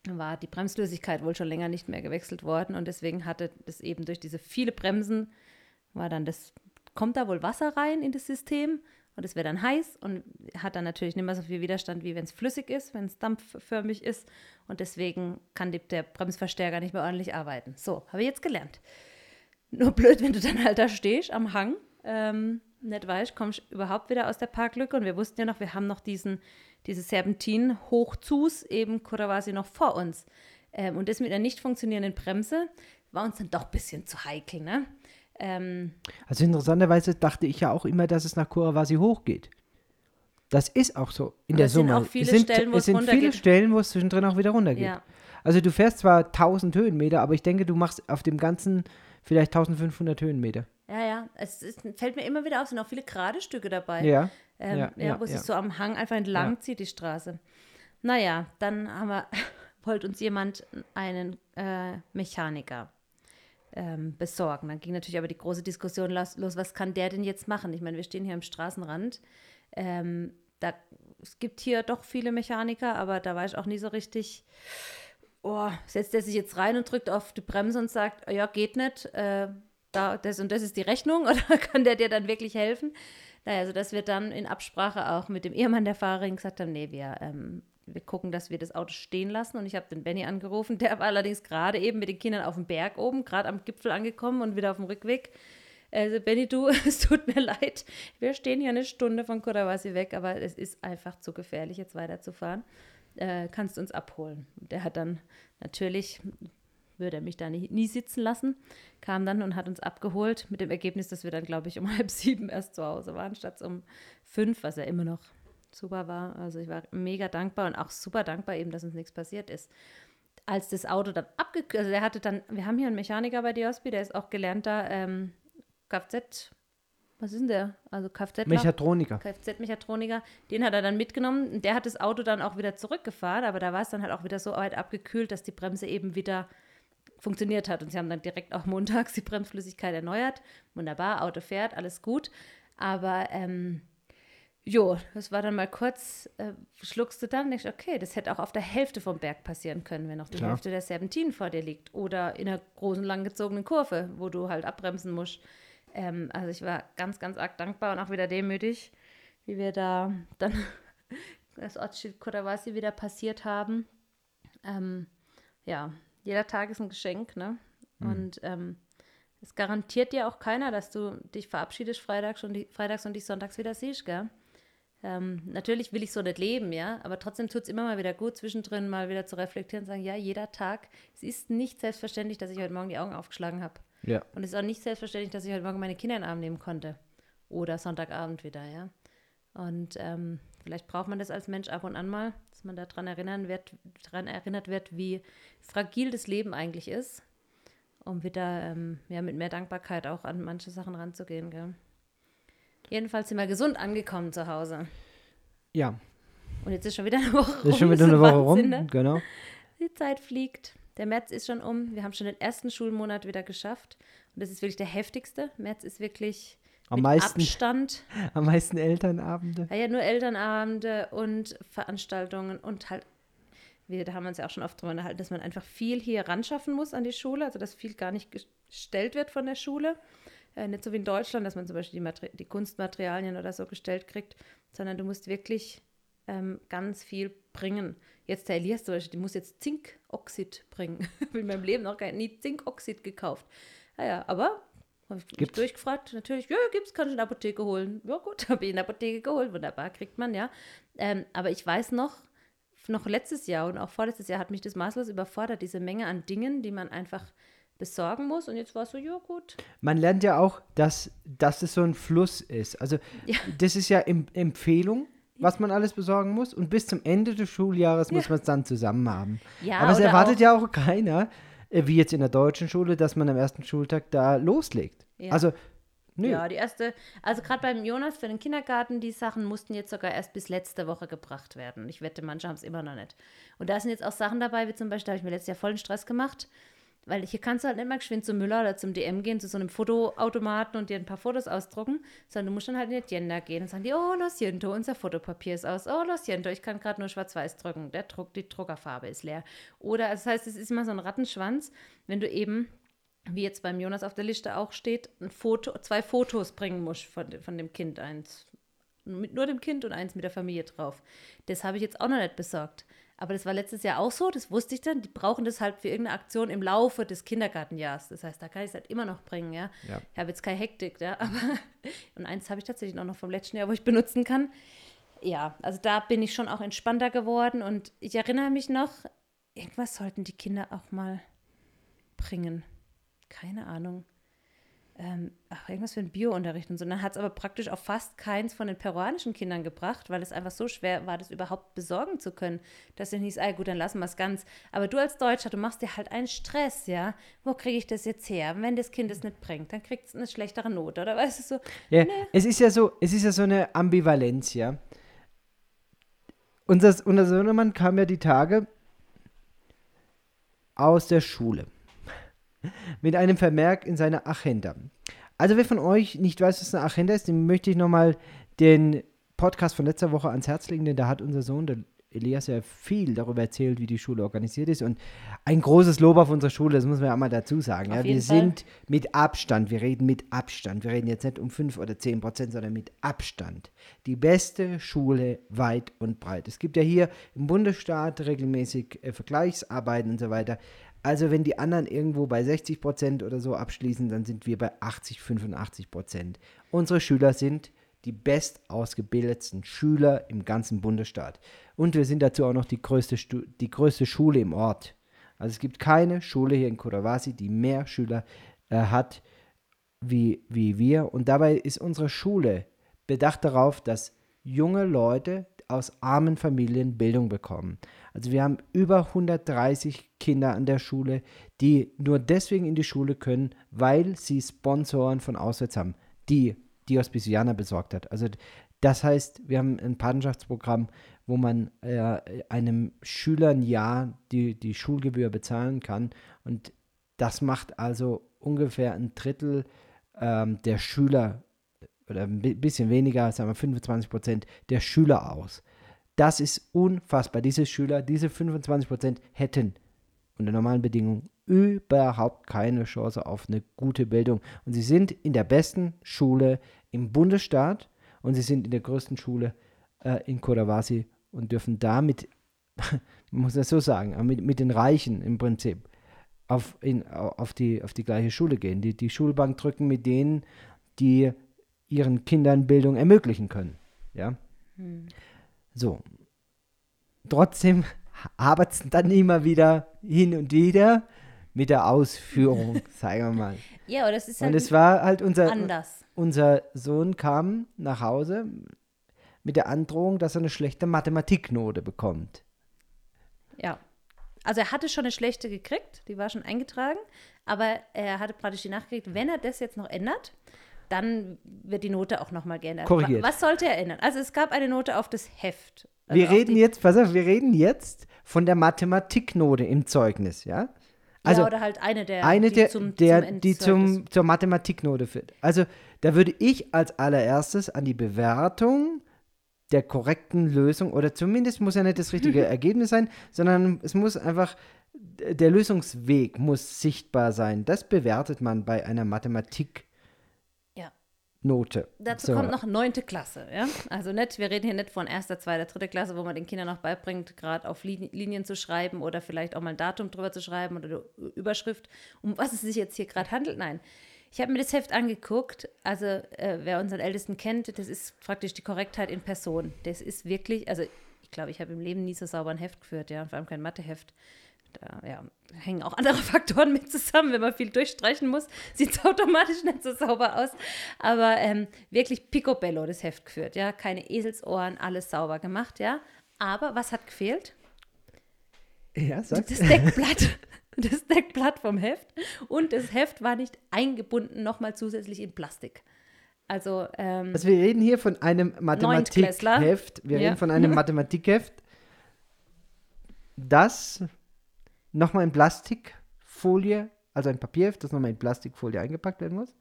war die Bremslösigkeit wohl schon länger nicht mehr gewechselt worden und deswegen hatte das eben durch diese viele Bremsen, war dann das, kommt da wohl Wasser rein in das System und es wird dann heiß und hat dann natürlich nicht mehr so viel Widerstand, wie wenn es flüssig ist, wenn es dampfförmig ist und deswegen kann die, der Bremsverstärker nicht mehr ordentlich arbeiten. So, habe ich jetzt gelernt. Nur blöd, wenn du dann halt da stehst am Hang, ähm, nicht weißt, kommst überhaupt wieder aus der Parklücke und wir wussten ja noch, wir haben noch diesen diese Serpentin hochzus, eben Kurawasi noch vor uns. Ähm, und das mit einer nicht funktionierenden Bremse war uns dann doch ein bisschen zu heikel, ne? Ähm, also interessanterweise dachte ich ja auch immer, dass es nach Kurawasi hochgeht. Das ist auch so in der Summe. Sind auch viele es sind, Stellen, wo es, es sind viele Stellen, wo es zwischendrin auch wieder runtergeht. Ja. Also du fährst zwar 1000 Höhenmeter, aber ich denke, du machst auf dem ganzen vielleicht 1500 Höhenmeter. Ja, ja. Es, es fällt mir immer wieder auf, es sind auch viele gerade Stücke dabei. Ja. Ähm, ja, ja, wo ja. sich so am Hang einfach entlang zieht, die Straße. Naja, dann haben wir, wollte uns jemand einen äh, Mechaniker ähm, besorgen. Dann ging natürlich aber die große Diskussion los, los, was kann der denn jetzt machen? Ich meine, wir stehen hier am Straßenrand. Ähm, da, es gibt hier doch viele Mechaniker, aber da war ich auch nie so richtig, oh, setzt der sich jetzt rein und drückt auf die Bremse und sagt, ja, geht nicht, äh, da, das und das ist die Rechnung oder kann der dir dann wirklich helfen? Naja, also dass wir dann in Absprache auch mit dem Ehemann der Fahrerin gesagt haben, nee, wir, ähm, wir gucken, dass wir das Auto stehen lassen. Und ich habe den Benny angerufen, der war allerdings gerade eben mit den Kindern auf dem Berg oben, gerade am Gipfel angekommen und wieder auf dem Rückweg. Also Benny, du, es tut mir leid, wir stehen hier eine Stunde von Kodawasi weg, aber es ist einfach zu gefährlich, jetzt weiterzufahren. Äh, kannst du uns abholen? Der hat dann natürlich würde er mich da nie, nie, sitzen lassen, kam dann und hat uns abgeholt mit dem Ergebnis, dass wir dann, glaube ich, um halb sieben erst zu Hause waren, statt um fünf, was ja immer noch super war. Also ich war mega dankbar und auch super dankbar eben, dass uns nichts passiert ist. Als das Auto dann abgekühlt, also er hatte dann, wir haben hier einen Mechaniker bei Diospi, der ist auch gelernter ähm, Kfz, was ist denn der? Also Kfz. Mechatroniker. Kfz-Mechatroniker. Den hat er dann mitgenommen. Der hat das Auto dann auch wieder zurückgefahren, aber da war es dann halt auch wieder so weit abgekühlt, dass die Bremse eben wieder funktioniert hat. Und sie haben dann direkt auch montags die Bremsflüssigkeit erneuert. Wunderbar, Auto fährt, alles gut. Aber ähm, jo, das war dann mal kurz, äh, schluckst du dann, denkst okay, das hätte auch auf der Hälfte vom Berg passieren können, wenn noch die Klar. Hälfte der Serpentin vor dir liegt. Oder in einer großen, langgezogenen Kurve, wo du halt abbremsen musst. Ähm, also ich war ganz, ganz arg dankbar und auch wieder demütig, wie wir da dann das Ortsschild Kodawasi wieder passiert haben. Ähm, ja, jeder Tag ist ein Geschenk, ne? Mhm. Und ähm, es garantiert dir auch keiner, dass du dich verabschiedest freitags und, die, freitags und dich sonntags wieder siehst, gell? Ähm, natürlich will ich so nicht leben, ja, aber trotzdem tut es immer mal wieder gut, zwischendrin mal wieder zu reflektieren und sagen, ja, jeder Tag, es ist nicht selbstverständlich, dass ich heute Morgen die Augen aufgeschlagen habe. Ja. Und es ist auch nicht selbstverständlich, dass ich heute Morgen meine Kinder in den Arm nehmen konnte. Oder Sonntagabend wieder, ja. Und ähm, vielleicht braucht man das als Mensch ab und an mal, dass man daran erinnern wird, daran erinnert wird, wie fragil das Leben eigentlich ist, um wieder ähm, ja, mit mehr Dankbarkeit auch an manche Sachen ranzugehen. Gell? Jedenfalls sind wir gesund angekommen zu Hause. Ja. Und jetzt ist schon wieder eine Woche rum. Ist schon wieder eine Woche rum, ne? genau. Die Zeit fliegt. Der März ist schon um. Wir haben schon den ersten Schulmonat wieder geschafft. Und das ist wirklich der heftigste. März ist wirklich am meisten, Abstand. Am meisten Elternabende. Ja, ja, nur Elternabende und Veranstaltungen und halt, wir, da haben wir uns ja auch schon oft drüber unterhalten, dass man einfach viel hier ran schaffen muss an die Schule, also dass viel gar nicht gestellt wird von der Schule. Äh, nicht so wie in Deutschland, dass man zum Beispiel die, die Kunstmaterialien oder so gestellt kriegt, sondern du musst wirklich ähm, ganz viel bringen. Jetzt der Elias zum Beispiel, die muss jetzt Zinkoxid bringen. ich habe in meinem Leben noch gar nie Zinkoxid gekauft. Naja, aber habe ich gibt's? durchgefragt. Natürlich, ja, gibt's, kann ich in der Apotheke holen. Ja, gut, habe ich in der Apotheke geholt. Wunderbar, kriegt man, ja. Ähm, aber ich weiß noch, noch letztes Jahr und auch vorletztes Jahr hat mich das maßlos überfordert, diese Menge an Dingen, die man einfach besorgen muss. Und jetzt war es so, ja gut. Man lernt ja auch, dass, dass es so ein Fluss ist. Also Ja. das ist ja em Empfehlung, was man alles besorgen muss. Und bis zum Ende des Schuljahres muss Ja. man es dann zusammen haben. Ja, Aber es erwartet auch- ja auch keiner, wie jetzt in der deutschen Schule, dass man am ersten Schultag da loslegt. Ja. Also, nö. Ja, die erste, also gerade beim Jonas für den Kindergarten, die Sachen mussten jetzt sogar erst bis letzte Woche gebracht werden. Ich wette, manche haben es immer noch nicht. Und da sind jetzt auch Sachen dabei, wie zum Beispiel, da habe ich mir letztes Jahr vollen Stress gemacht, weil hier kannst du halt nicht mal geschwind zum Müller oder zum DM gehen, zu so einem Fotoautomaten und dir ein paar Fotos ausdrucken, sondern du musst dann halt in die Agenda gehen und sagen die, oh, lo siento, unser Fotopapier ist aus, oh, lo siento, ich kann gerade nur schwarz-weiß drucken, der Druck, die Druckerfarbe ist leer. Oder, also das heißt, es ist immer so ein Rattenschwanz, wenn du eben wie jetzt beim Jonas auf der Liste auch steht, ein Foto, zwei Fotos bringen muss von, von dem Kind. Eins mit nur dem Kind und eins mit der Familie drauf. Das habe ich jetzt auch noch nicht besorgt. Aber das war letztes Jahr auch so, das wusste ich dann. Die brauchen das halt für irgendeine Aktion im Laufe des Kindergartenjahres. Das heißt, da kann ich es halt immer noch bringen, ja. Ja. Ich habe jetzt keine Hektik, ja. Aber und eins habe ich tatsächlich auch noch vom letzten Jahr, wo ich benutzen kann. Ja, also da bin ich schon auch entspannter geworden und ich erinnere mich noch, irgendwas sollten die Kinder auch mal bringen. Keine Ahnung. Ähm, ach, irgendwas für einen Biounterricht und so. Und dann hat es aber praktisch auch fast keins von den peruanischen Kindern gebracht, weil es einfach so schwer war, das überhaupt besorgen zu können. Dass du nicht, ah, gut, dann lassen wir es ganz. Aber du als Deutscher, du machst dir halt einen Stress, ja. Wo kriege ich das jetzt her? Wenn das Kind es nicht bringt, dann kriegt es eine schlechtere Note. Oder weißt du so, Ja, es ist ja so, es ist ja so eine Ambivalenz, ja. Unser, unser Sohnemann kam ja die Tage aus der Schule mit einem Vermerk in seiner Agenda. Also wer von euch nicht weiß, was eine Agenda ist, dem möchte ich nochmal den Podcast von letzter Woche ans Herz legen, denn da hat unser Sohn, der Elias, ja viel darüber erzählt, wie die Schule organisiert ist. Und ein großes Lob auf unsere Schule, das muss man ja auch mal dazu sagen. Ja, wir Fall. sind mit Abstand, wir reden mit Abstand, wir reden jetzt nicht um 5 oder 10 Prozent, sondern mit Abstand. Die beste Schule weit und breit. Es gibt ja hier im Bundesstaat regelmäßig äh, Vergleichsarbeiten und so weiter. Also wenn die anderen irgendwo bei 60 Prozent oder so abschließen, dann sind wir bei 80, 85 Prozent. Unsere Schüler sind die bestausgebildetsten Schüler im ganzen Bundesstaat. Und wir sind dazu auch noch die größte, Stu die größte Schule im Ort. Also es gibt keine Schule hier in Kurawasi, die mehr Schüler äh, hat wie, wie wir. Und dabei ist unsere Schule bedacht darauf, dass junge Leute aus armen Familien Bildung bekommen. Also wir haben über 130 Kinder an der Schule, die nur deswegen in die Schule können, weil sie Sponsoren von auswärts haben, die die Hospiciana besorgt hat. Also das heißt, wir haben ein Patenschaftsprogramm, wo man äh, einem Schüler ein Jahr die, die Schulgebühr bezahlen kann. Und das macht also ungefähr ein Drittel ähm, der Schüler oder ein bi- bisschen weniger, sagen wir 25 Prozent der Schüler aus. Das ist unfassbar. Diese Schüler, diese 25 Prozent hätten unter normalen Bedingungen überhaupt keine Chance auf eine gute Bildung. Und sie sind in der besten Schule im Bundesstaat und sie sind in der größten Schule äh, in Kodawasi und dürfen damit, man muss das so sagen, aber mit, mit den Reichen im Prinzip auf, in, auf, die, auf die gleiche Schule gehen. Die, die Schulbank drücken mit denen, die ihren Kindern Bildung ermöglichen können. Ja. So. Trotzdem arbeitet es dann immer wieder hin und wieder mit der Ausführung, sagen wir mal. ja, aber das ist Und halt es war halt unser, anders. unser Sohn kam nach Hause mit der Androhung, dass er eine schlechte Mathematiknote bekommt. Ja. Also er hatte schon eine schlechte gekriegt, die war schon eingetragen, aber er hatte praktisch die nachgekriegt, wenn er das jetzt noch ändert, dann wird die Note auch nochmal geändert. Korrigiert. Wa- Was sollte er ändern? Also es gab eine Note auf das Heft. Also wir reden jetzt, pass auf, wir reden jetzt von der Mathematiknote im Zeugnis, ja? Also ja, oder halt eine der, eine die der, zum, der zum die zum, zur Mathematiknote führt. Also da würde ich als allererstes an die Bewertung der korrekten Lösung oder zumindest muss ja nicht das richtige Ergebnis sein, sondern es muss einfach der Lösungsweg muss sichtbar sein. Das bewertet man bei einer Mathematiknote. Ja. Dazu So. kommt noch neunte Klasse, ja. Also nicht, wir reden hier nicht von erster, zweiter, dritter Klasse, wo man den Kindern noch beibringt, gerade auf Lin- Linien zu schreiben oder vielleicht auch mal ein Datum drüber zu schreiben oder eine Überschrift, um was es sich jetzt hier gerade handelt. Nein. Ich habe mir das Heft angeguckt. Also, äh, wer unseren Ältesten kennt, das ist praktisch die Korrektheit in Person. Das ist wirklich, also ich glaube, ich habe im Leben nie so sauber ein Heft geführt, ja, und vor allem kein Matheheft. Da ja, hängen auch andere Faktoren mit zusammen. Wenn man viel durchstreichen muss, sieht es automatisch nicht so sauber aus. Aber ähm, wirklich picobello das Heft geführt, ja. Keine Eselsohren, alles sauber gemacht, ja. Aber was hat gefehlt? Ja, sag. Das Deckblatt. Das Deckblatt vom Heft. Und das Heft war nicht eingebunden, nochmal zusätzlich in Plastik. Also, ähm, Also wir reden hier von einem. Mathematikheft. Wir Ja. reden von einem Mathematikheft, das nochmal in Plastikfolie, also ein Papierheft, das nochmal in Plastikfolie eingepackt werden muss.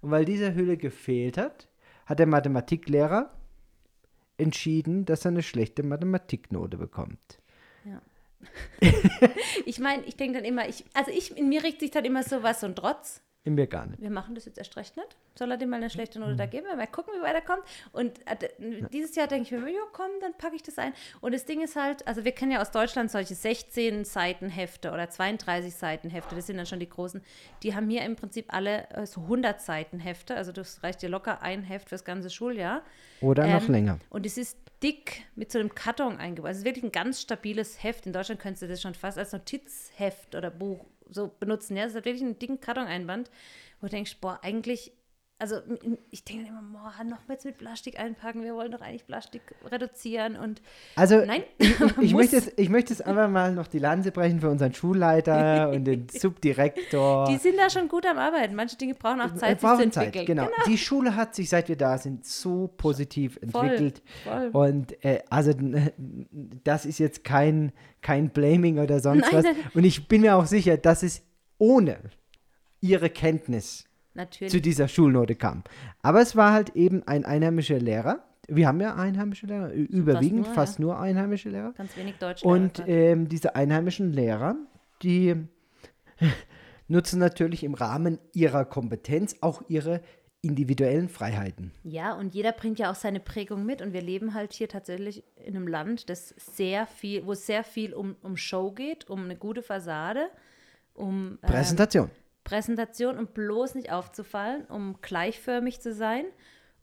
Und weil diese Hülle gefehlt hat, hat der Mathematiklehrer entschieden, dass er eine schlechte Mathematiknote bekommt. ich meine, ich denke dann immer, ich, also ich, in mir regt sich dann immer so was, ein Trotz. In mir gar nicht. Wir machen das jetzt erst recht nicht. Soll er dem mal eine schlechte Mhm. Note da geben? Mal gucken, wie weit er kommt. Und äh, dieses Jahr denke ich mir, ja komm, dann packe ich das ein. Und das Ding ist halt, also wir kennen ja aus Deutschland solche 16 Seiten Hefte oder 32 Seiten Hefte, das sind dann schon die großen. Die haben hier im Prinzip alle äh, so 100 Seiten Hefte, also das reicht dir locker ein Heft fürs ganze Schuljahr. Oder noch Ähm, länger. Und es ist dick mit so einem Karton eingebaut. Also es ist wirklich ein ganz stabiles Heft. In Deutschland könntest du das schon fast als Notizheft oder Buch so benutzen. Ja, es hat wirklich einen dicken Karton-Einband, wo du denkst, boah, eigentlich, also ich denke immer, boah, noch mal jetzt mit Plastik einpacken. Wir wollen doch eigentlich Plastik reduzieren und Also nein, ich, ich, möchte jetzt, ich möchte jetzt einfach mal noch die Lanze brechen für unseren Schulleiter und den Subdirektor. die sind da schon gut am Arbeiten. Manche Dinge brauchen auch Zeit, sich zu brauchen entwickeln. Zeit, genau. Die Schule hat sich, seit wir da sind, so positiv entwickelt. voll. Und äh, also das ist jetzt kein, kein Blaming oder sonst Nein, was. Und ich bin mir auch sicher, dass es ohne ihre Kenntnis Natürlich. zu dieser Schulnote kam. Aber es war halt eben ein einheimischer Lehrer. Wir haben ja einheimische Lehrer, überwiegend nur, fast nur einheimische Lehrer. Ganz wenig Deutsch. Und ähm, diese einheimischen Lehrer, die nutzen natürlich im Rahmen ihrer Kompetenz auch ihre individuellen Freiheiten. Ja, und jeder bringt ja auch seine Prägung mit. Und wir leben halt hier tatsächlich in einem Land, das sehr viel, wo es sehr viel um, um Show geht, um eine gute Fassade, um ähm, Präsentation. Präsentation und bloß nicht aufzufallen, um gleichförmig zu sein.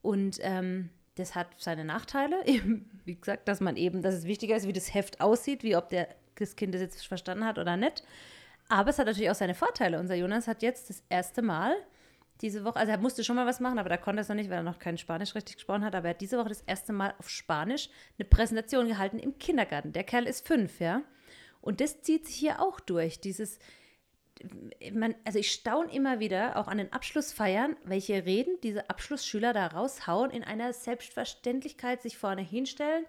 Und ähm, das hat seine Nachteile. Wie gesagt, dass man eben, dass es wichtiger ist, wie das Heft aussieht, wie ob der, das Kind das jetzt verstanden hat oder nicht. Aber es hat natürlich auch seine Vorteile. Unser Jonas hat jetzt das erste Mal diese Woche, also er musste schon mal was machen, aber da konnte er es noch nicht, weil er noch kein Spanisch richtig gesprochen hat. Aber er hat diese Woche das erste Mal auf Spanisch eine Präsentation gehalten im Kindergarten. Der Kerl ist fünf, ja. Und das zieht sich hier auch durch. Dieses, man, also ich staune immer wieder, auch an den Abschlussfeiern, welche Reden diese Abschlussschüler da raushauen, in einer Selbstverständlichkeit sich vorne hinstellen,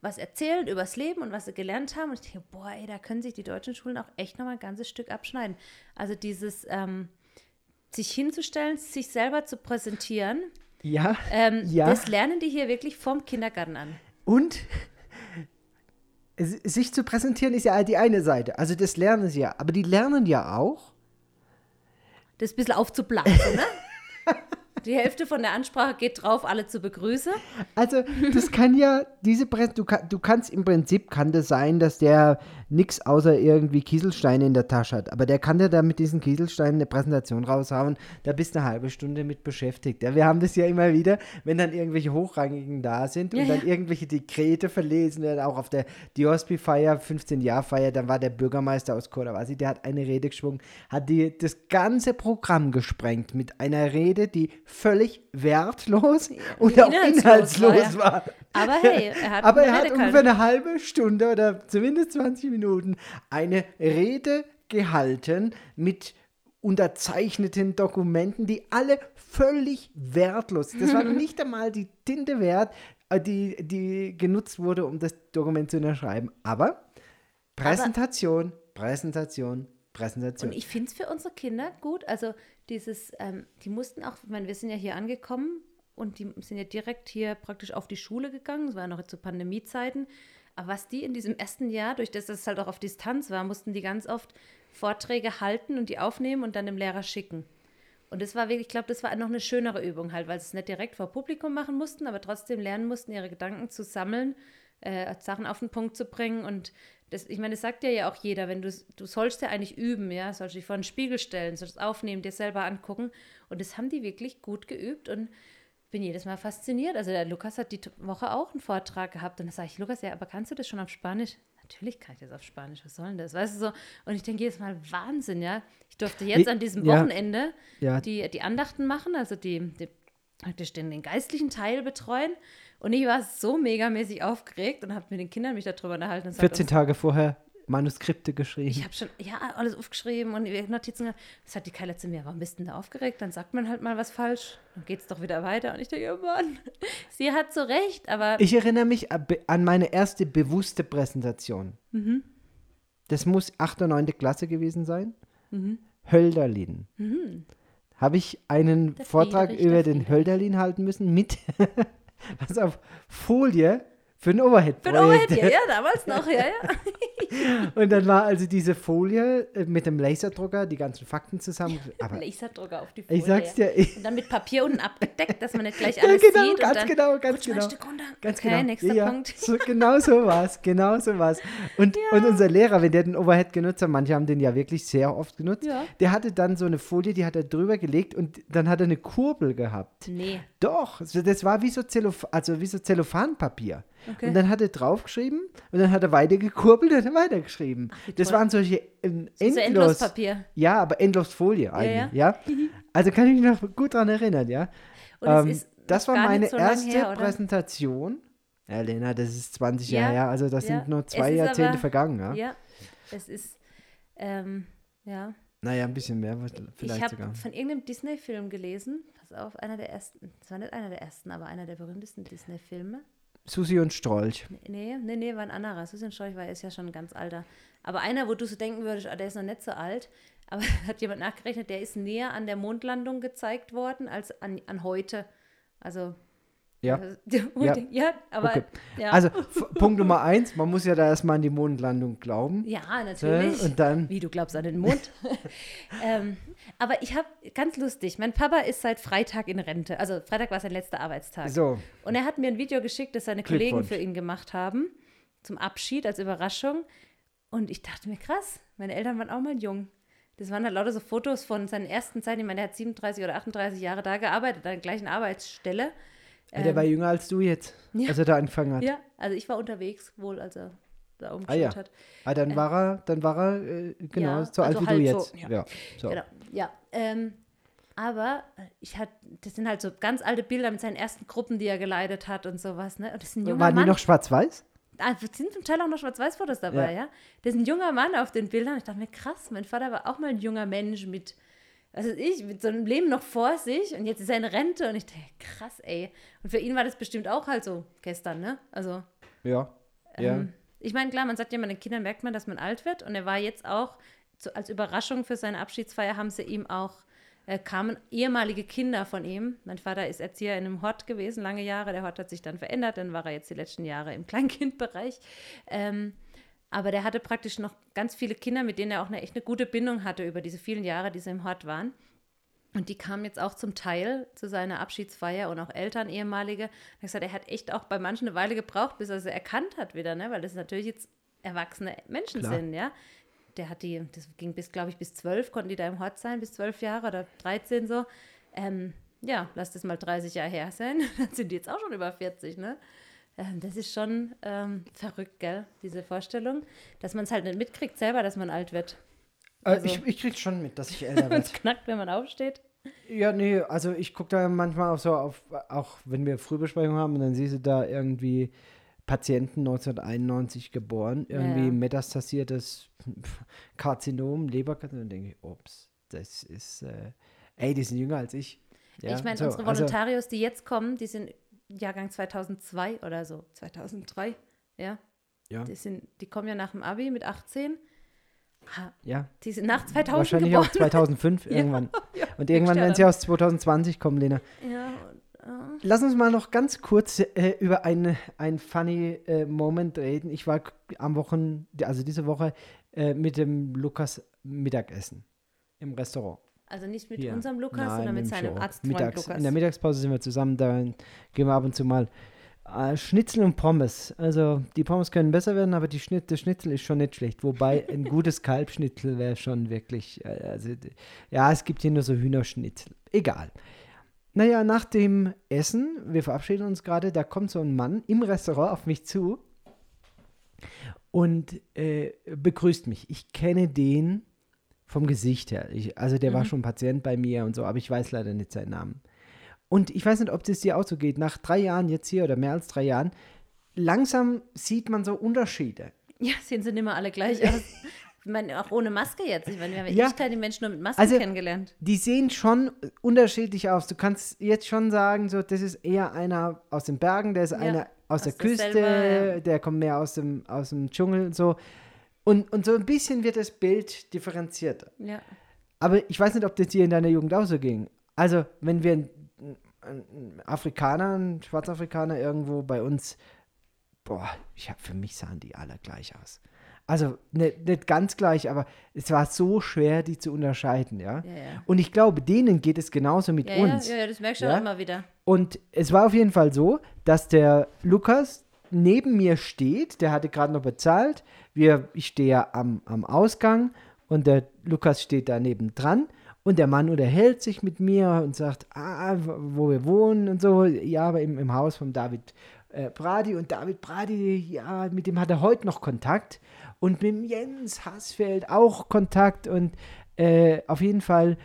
was erzählen übers Leben und was sie gelernt haben. Und ich denke, boah, ey, da können sich die deutschen Schulen auch echt nochmal ein ganzes Stück abschneiden. Also dieses, ähm, sich hinzustellen, sich selber zu präsentieren, Ja, ähm, ja. das lernen die hier wirklich vom Kindergarten an. Und sich zu präsentieren ist ja die eine Seite. Also das lernen sie ja. Aber die lernen ja auch, Das ein bisschen aufzublasen, ne? Die Hälfte von der Ansprache geht drauf, alle zu begrüßen. Also, das kann ja, diese Prä du, du kannst im Prinzip, kann das sein, dass der nichts außer irgendwie Kieselsteine in der Tasche hat. Aber der kann dir da mit diesen Kieselsteinen eine Präsentation raushauen. Da bist du eine halbe Stunde mit beschäftigt. Ja, wir haben das ja immer wieder, wenn dann irgendwelche Hochrangigen da sind und Ja, dann ja. irgendwelche Dekrete verlesen werden, auch auf der Diospi-Feier, 15-Jahr-Feier, dann war der Bürgermeister aus Kodawasi, der hat eine Rede geschwungen, hat die, das ganze Programm gesprengt mit einer Rede, die völlig wertlos und auch inhaltslos war, ja. war. Aber hey, er hat Aber er hat ungefähr eine halbe Stunde oder zumindest 20 Minuten eine Rede gehalten mit unterzeichneten Dokumenten, die alle völlig wertlos. Das war nicht einmal die Tinte wert, äh, die, die genutzt wurde, um das Dokument zu unterschreiben. Aber Präsentation, Präsentation, Präsentation. Und ich finde es für unsere Kinder gut. Also dieses, ähm, die mussten auch, ich meine, wir sind ja hier angekommen und die sind ja direkt hier praktisch auf die Schule gegangen. Das war ja noch zu Pandemiezeiten. Aber was die in diesem ersten Jahr, durch das es halt auch auf Distanz war, mussten die ganz oft Vorträge halten und die aufnehmen und dann dem Lehrer schicken. Und das war wirklich, ich glaube, das war noch eine schönere Übung halt, weil sie es nicht direkt vor Publikum machen mussten, aber trotzdem lernen mussten, ihre Gedanken zu sammeln, äh, Sachen auf den Punkt zu bringen. Und das, ich meine, das sagt ja auch jeder, wenn du, du sollst ja eigentlich üben, ja, sollst dich vor den Spiegel stellen, sollst aufnehmen, dir selber angucken. Und das haben die wirklich gut geübt und bin jedes Mal fasziniert. Also der Lukas hat die Woche auch einen Vortrag gehabt und da sage ich, Lukas, ja, aber kannst du das schon auf Spanisch? Natürlich kann ich das auf Spanisch, was soll denn das? Weißt du so? Und ich denke jedes Mal, Wahnsinn, ja. Ich durfte jetzt an diesem ja. Wochenende Ja, die, die Andachten machen, also die, die praktisch den, den geistlichen Teil betreuen. Und ich war so megamäßig aufgeregt und habe mit den Kindern mich darüber unterhalten. Und gesagt, 14 Tage vorher Manuskripte geschrieben. ich habe schon, ja, alles aufgeschrieben und Notizen gehabt. Das hat die Keile zu mir, warum bist du denn da aufgeregt? Dann sagt man halt mal was falsch, dann geht es doch wieder weiter. Und ich denke, oh Mann, sie hat so recht, aber Ich erinnere mich an meine erste bewusste Präsentation. Mhm. Das muss 8. oder 9. Klasse gewesen sein. Mhm. Hölderlin. Habe ich einen Der Vortrag Friedrich, über den Friedrich. Hölderlin halten müssen mit, was auf Folie für ein Overhead. für den Overhead, ja, ja, damals noch, ja, ja. Und dann war also diese Folie äh, mit dem Laserdrucker, die ganzen Fakten zusammen. Aber Laserdrucker auf die Folie. ich sag's ja. dir, ich, Und dann mit Papier unten abgedeckt, dass man nicht gleich Ja, alles genau, sieht. ganz und dann, genau, ganz genau. Ein Stück runter. Ganz okay, genau. nächster ja, Punkt. So, genau so war's, genau so war's. Und, und unser Lehrer, wenn der den Overhead genutzt hat, manche haben den ja wirklich sehr oft genutzt, Ja. der hatte dann so eine Folie, die hat er drüber gelegt und dann hat er eine Kurbel gehabt. Nee. Doch, das war wie so, Zelloph also wie so Zellophanpapier. Okay. Und dann hat er draufgeschrieben und dann hat er weiter gekurbelt und hat er weitergeschrieben. wie das waren solche ähm, So endlos, Endlospapier. ja, aber endlos Folie eigentlich, ja. ja. Also kann ich mich noch gut dran erinnern, ja. Ähm, das war meine so erste her? Präsentation. Ja, Lena, das ist 20 Ja, Jahre her, also das ja. sind nur zwei Jahrzehnte aber- vergangen, ja. Ja, es ist, ähm, ja. Naja, ein bisschen mehr vielleicht ich sogar. habe von irgendeinem Disney-Film gelesen, pass auf, einer der ersten, das war nicht einer der ersten, aber einer der berühmtesten Disney-Filme. Susi und Strolch. Nee, nee, nee, war ein anderer. Susan Scheuch war ist ja schon ganz alter. Aber einer, wo du so denken würdest, ah, der ist noch nicht so alt, aber hat jemand nachgerechnet, der ist näher an der Mondlandung gezeigt worden als an, an heute. Also Ja. äh, ja, ja aber Okay. ja. Also Punkt Nummer eins, man muss ja da erstmal an die Mondlandung glauben. ja, äh, natürlich. Und dann, Wie du glaubst an den Mond. ähm, aber ich habe, ganz lustig, mein Papa ist seit Freitag in Rente. Also Freitag war sein letzter Arbeitstag. so, Und er hat mir ein Video geschickt, das seine Kollegen für ihn gemacht haben, zum Abschied, als Überraschung. Und ich dachte mir, krass, meine Eltern waren auch mal jung. Das waren halt lauter so Fotos von seinen ersten Zeiten. Ich meine, der hat 37 oder 38 Jahre da gearbeitet, an der gleichen Arbeitsstelle. Ja, der war jünger als du jetzt, Ähm, ja. als er da angefangen hat. Ja, also ich war unterwegs, wohl, als er da Ah umgeschaut ja, hat. ah, dann war er, dann war er, äh, genau, Ja, so alt also wie halt du so, jetzt. ja. ja. so. Genau, ja. Ähm, aber ich hatte, das sind halt so ganz alte Bilder mit seinen ersten Gruppen, die er geleitet hat und sowas, ne? Und das ist ein junger Waren die Mann. noch schwarz-weiß? Ah, sind zum Teil auch noch Schwarz-Weiß-Fotos dabei, ja. Das ist ein junger Mann auf den Bildern. Ich dachte mir, krass, mein Vater war auch mal ein junger Mensch mit, was weiß ich, mit so einem Leben noch vor sich und jetzt ist er in Rente und ich dachte, krass, ey. Und für ihn war das bestimmt auch halt so gestern, ne? Also, Ja. Ja. ähm, ich meine, klar, man sagt ja, bei den Kindern merkt man, dass man alt wird und er war jetzt auch, zu, als Überraschung für seine Abschiedsfeier haben sie ihm auch, äh, kamen ehemalige Kinder von ihm. Mein Vater ist Erzieher in einem Hort gewesen, lange Jahre. Der Hort hat sich dann verändert, dann war er jetzt die letzten Jahre im Kleinkindbereich. Ähm, aber der hatte praktisch noch ganz viele Kinder, mit denen er auch eine echt eine gute Bindung hatte über diese vielen Jahre, die sie im Hort waren. Und die kamen jetzt auch zum Teil zu seiner Abschiedsfeier und auch Eltern, ehemalige. Er hat gesagt, er hat echt auch bei manchen eine Weile gebraucht, bis er sie erkannt hat wieder, ne? weil das natürlich jetzt erwachsene Menschen Klar. sind, ja. Der hat die, das ging bis, glaube ich, bis zwölf, konnten die da im Hort sein, bis zwölf Jahre oder 13 so. Ähm, ja, lass das mal 30 Jahre her sein, dann sind die jetzt auch schon über 40, ne? Ähm, das ist schon ähm, verrückt, gell, diese Vorstellung, dass man es halt nicht mitkriegt selber, dass man alt wird. Äh, Also- ich, ich krieg schon mit, dass ich älter werde. es knackt, wenn man aufsteht. Ja, nee, also ich gucke da manchmal auch so auf, auch wenn wir Frühbesprechung haben, und dann siehst du da irgendwie Patienten 1991 geboren, irgendwie Ja. metastasiertes Karzinom, Leberkarzinom, und denke ich, ups, das ist, äh, ey, die sind jünger als ich. Ja, ich meine, so, unsere also- Volontarios, die jetzt kommen, die sind Jahrgang 2002 oder so, 2003, ja. Ja. Die, sind, die kommen ja nach dem Abi mit 18. Ha, ja, Die sind nach 2000 wahrscheinlich geboren. auch 2005 irgendwann. ja, Und irgendwann werden sie aus 2020 kommen, Lena. Ja, und, äh, Lass uns mal noch ganz kurz äh, über einen ein funny äh, Moment reden. Ich war am Wochen, also diese Woche, äh, mit dem Lukas Mittagessen im Restaurant. Also nicht mit Hier. unserem Lukas, Nein, sondern mit seinem. Arztfreund Mittags. Lukas. In der Mittagspause sind wir zusammen, da gehen wir ab und zu mal äh, Schnitzel und Pommes. Also die Pommes können besser werden, aber die Schnitt, das Schnitzel ist schon nicht schlecht. Wobei ein gutes Kalbschnitzel wäre schon wirklich, äh, also ja, es gibt hier nur so Hühnerschnitzel. Egal. naja, nach dem Essen, wir verabschieden uns gerade, da kommt so ein Mann im Restaurant auf mich zu und äh, begrüßt mich. Ich kenne den vom Gesicht her. Ich, also der mhm. war schon Patient bei mir und so, aber ich weiß leider nicht seinen Namen. Und ich weiß nicht, ob das dir auch so geht. Nach drei Jahren jetzt hier oder mehr als drei Jahren, langsam sieht man so Unterschiede. Ja, sehen sie nicht mehr alle gleich aus. Ich meine, auch ohne Maske jetzt. Ich meine, wir haben ja die Menschen nur mit Maske also, kennengelernt. Die sehen schon unterschiedlich aus. Du kannst jetzt schon sagen, so, das ist eher einer aus den Bergen, der ist ja, einer aus, aus der Küste, selber, ja. der kommt mehr aus dem, aus dem Dschungel und so. Und, und so ein bisschen wird das Bild differenzierter. Ja. Aber ich weiß nicht, ob das dir in deiner Jugend auch so ging. Also, wenn wir einen, Afrikaner, einen Schwarzafrikaner irgendwo bei uns, boah, ich hab, für mich sahen die alle gleich aus. Also nicht, nicht ganz gleich, aber es war so schwer, die zu unterscheiden, ja. ja, ja. Und ich glaube, denen geht es genauso mit ja, uns. Ja, ja, das merkst du auch immer wieder. Und es war auf jeden Fall so, dass der Lukas neben mir steht, der hatte gerade noch bezahlt. Wir, ich stehe ja am, am Ausgang und der Lukas steht da nebendran. Und der Mann unterhält sich mit mir und sagt, ah, wo wir wohnen und so. Ja, aber im, im Haus von David äh, Brady. Und David Brady, ja, mit dem hat er heute noch Kontakt und mit Jens Hassfeld auch Kontakt und äh, auf jeden Fall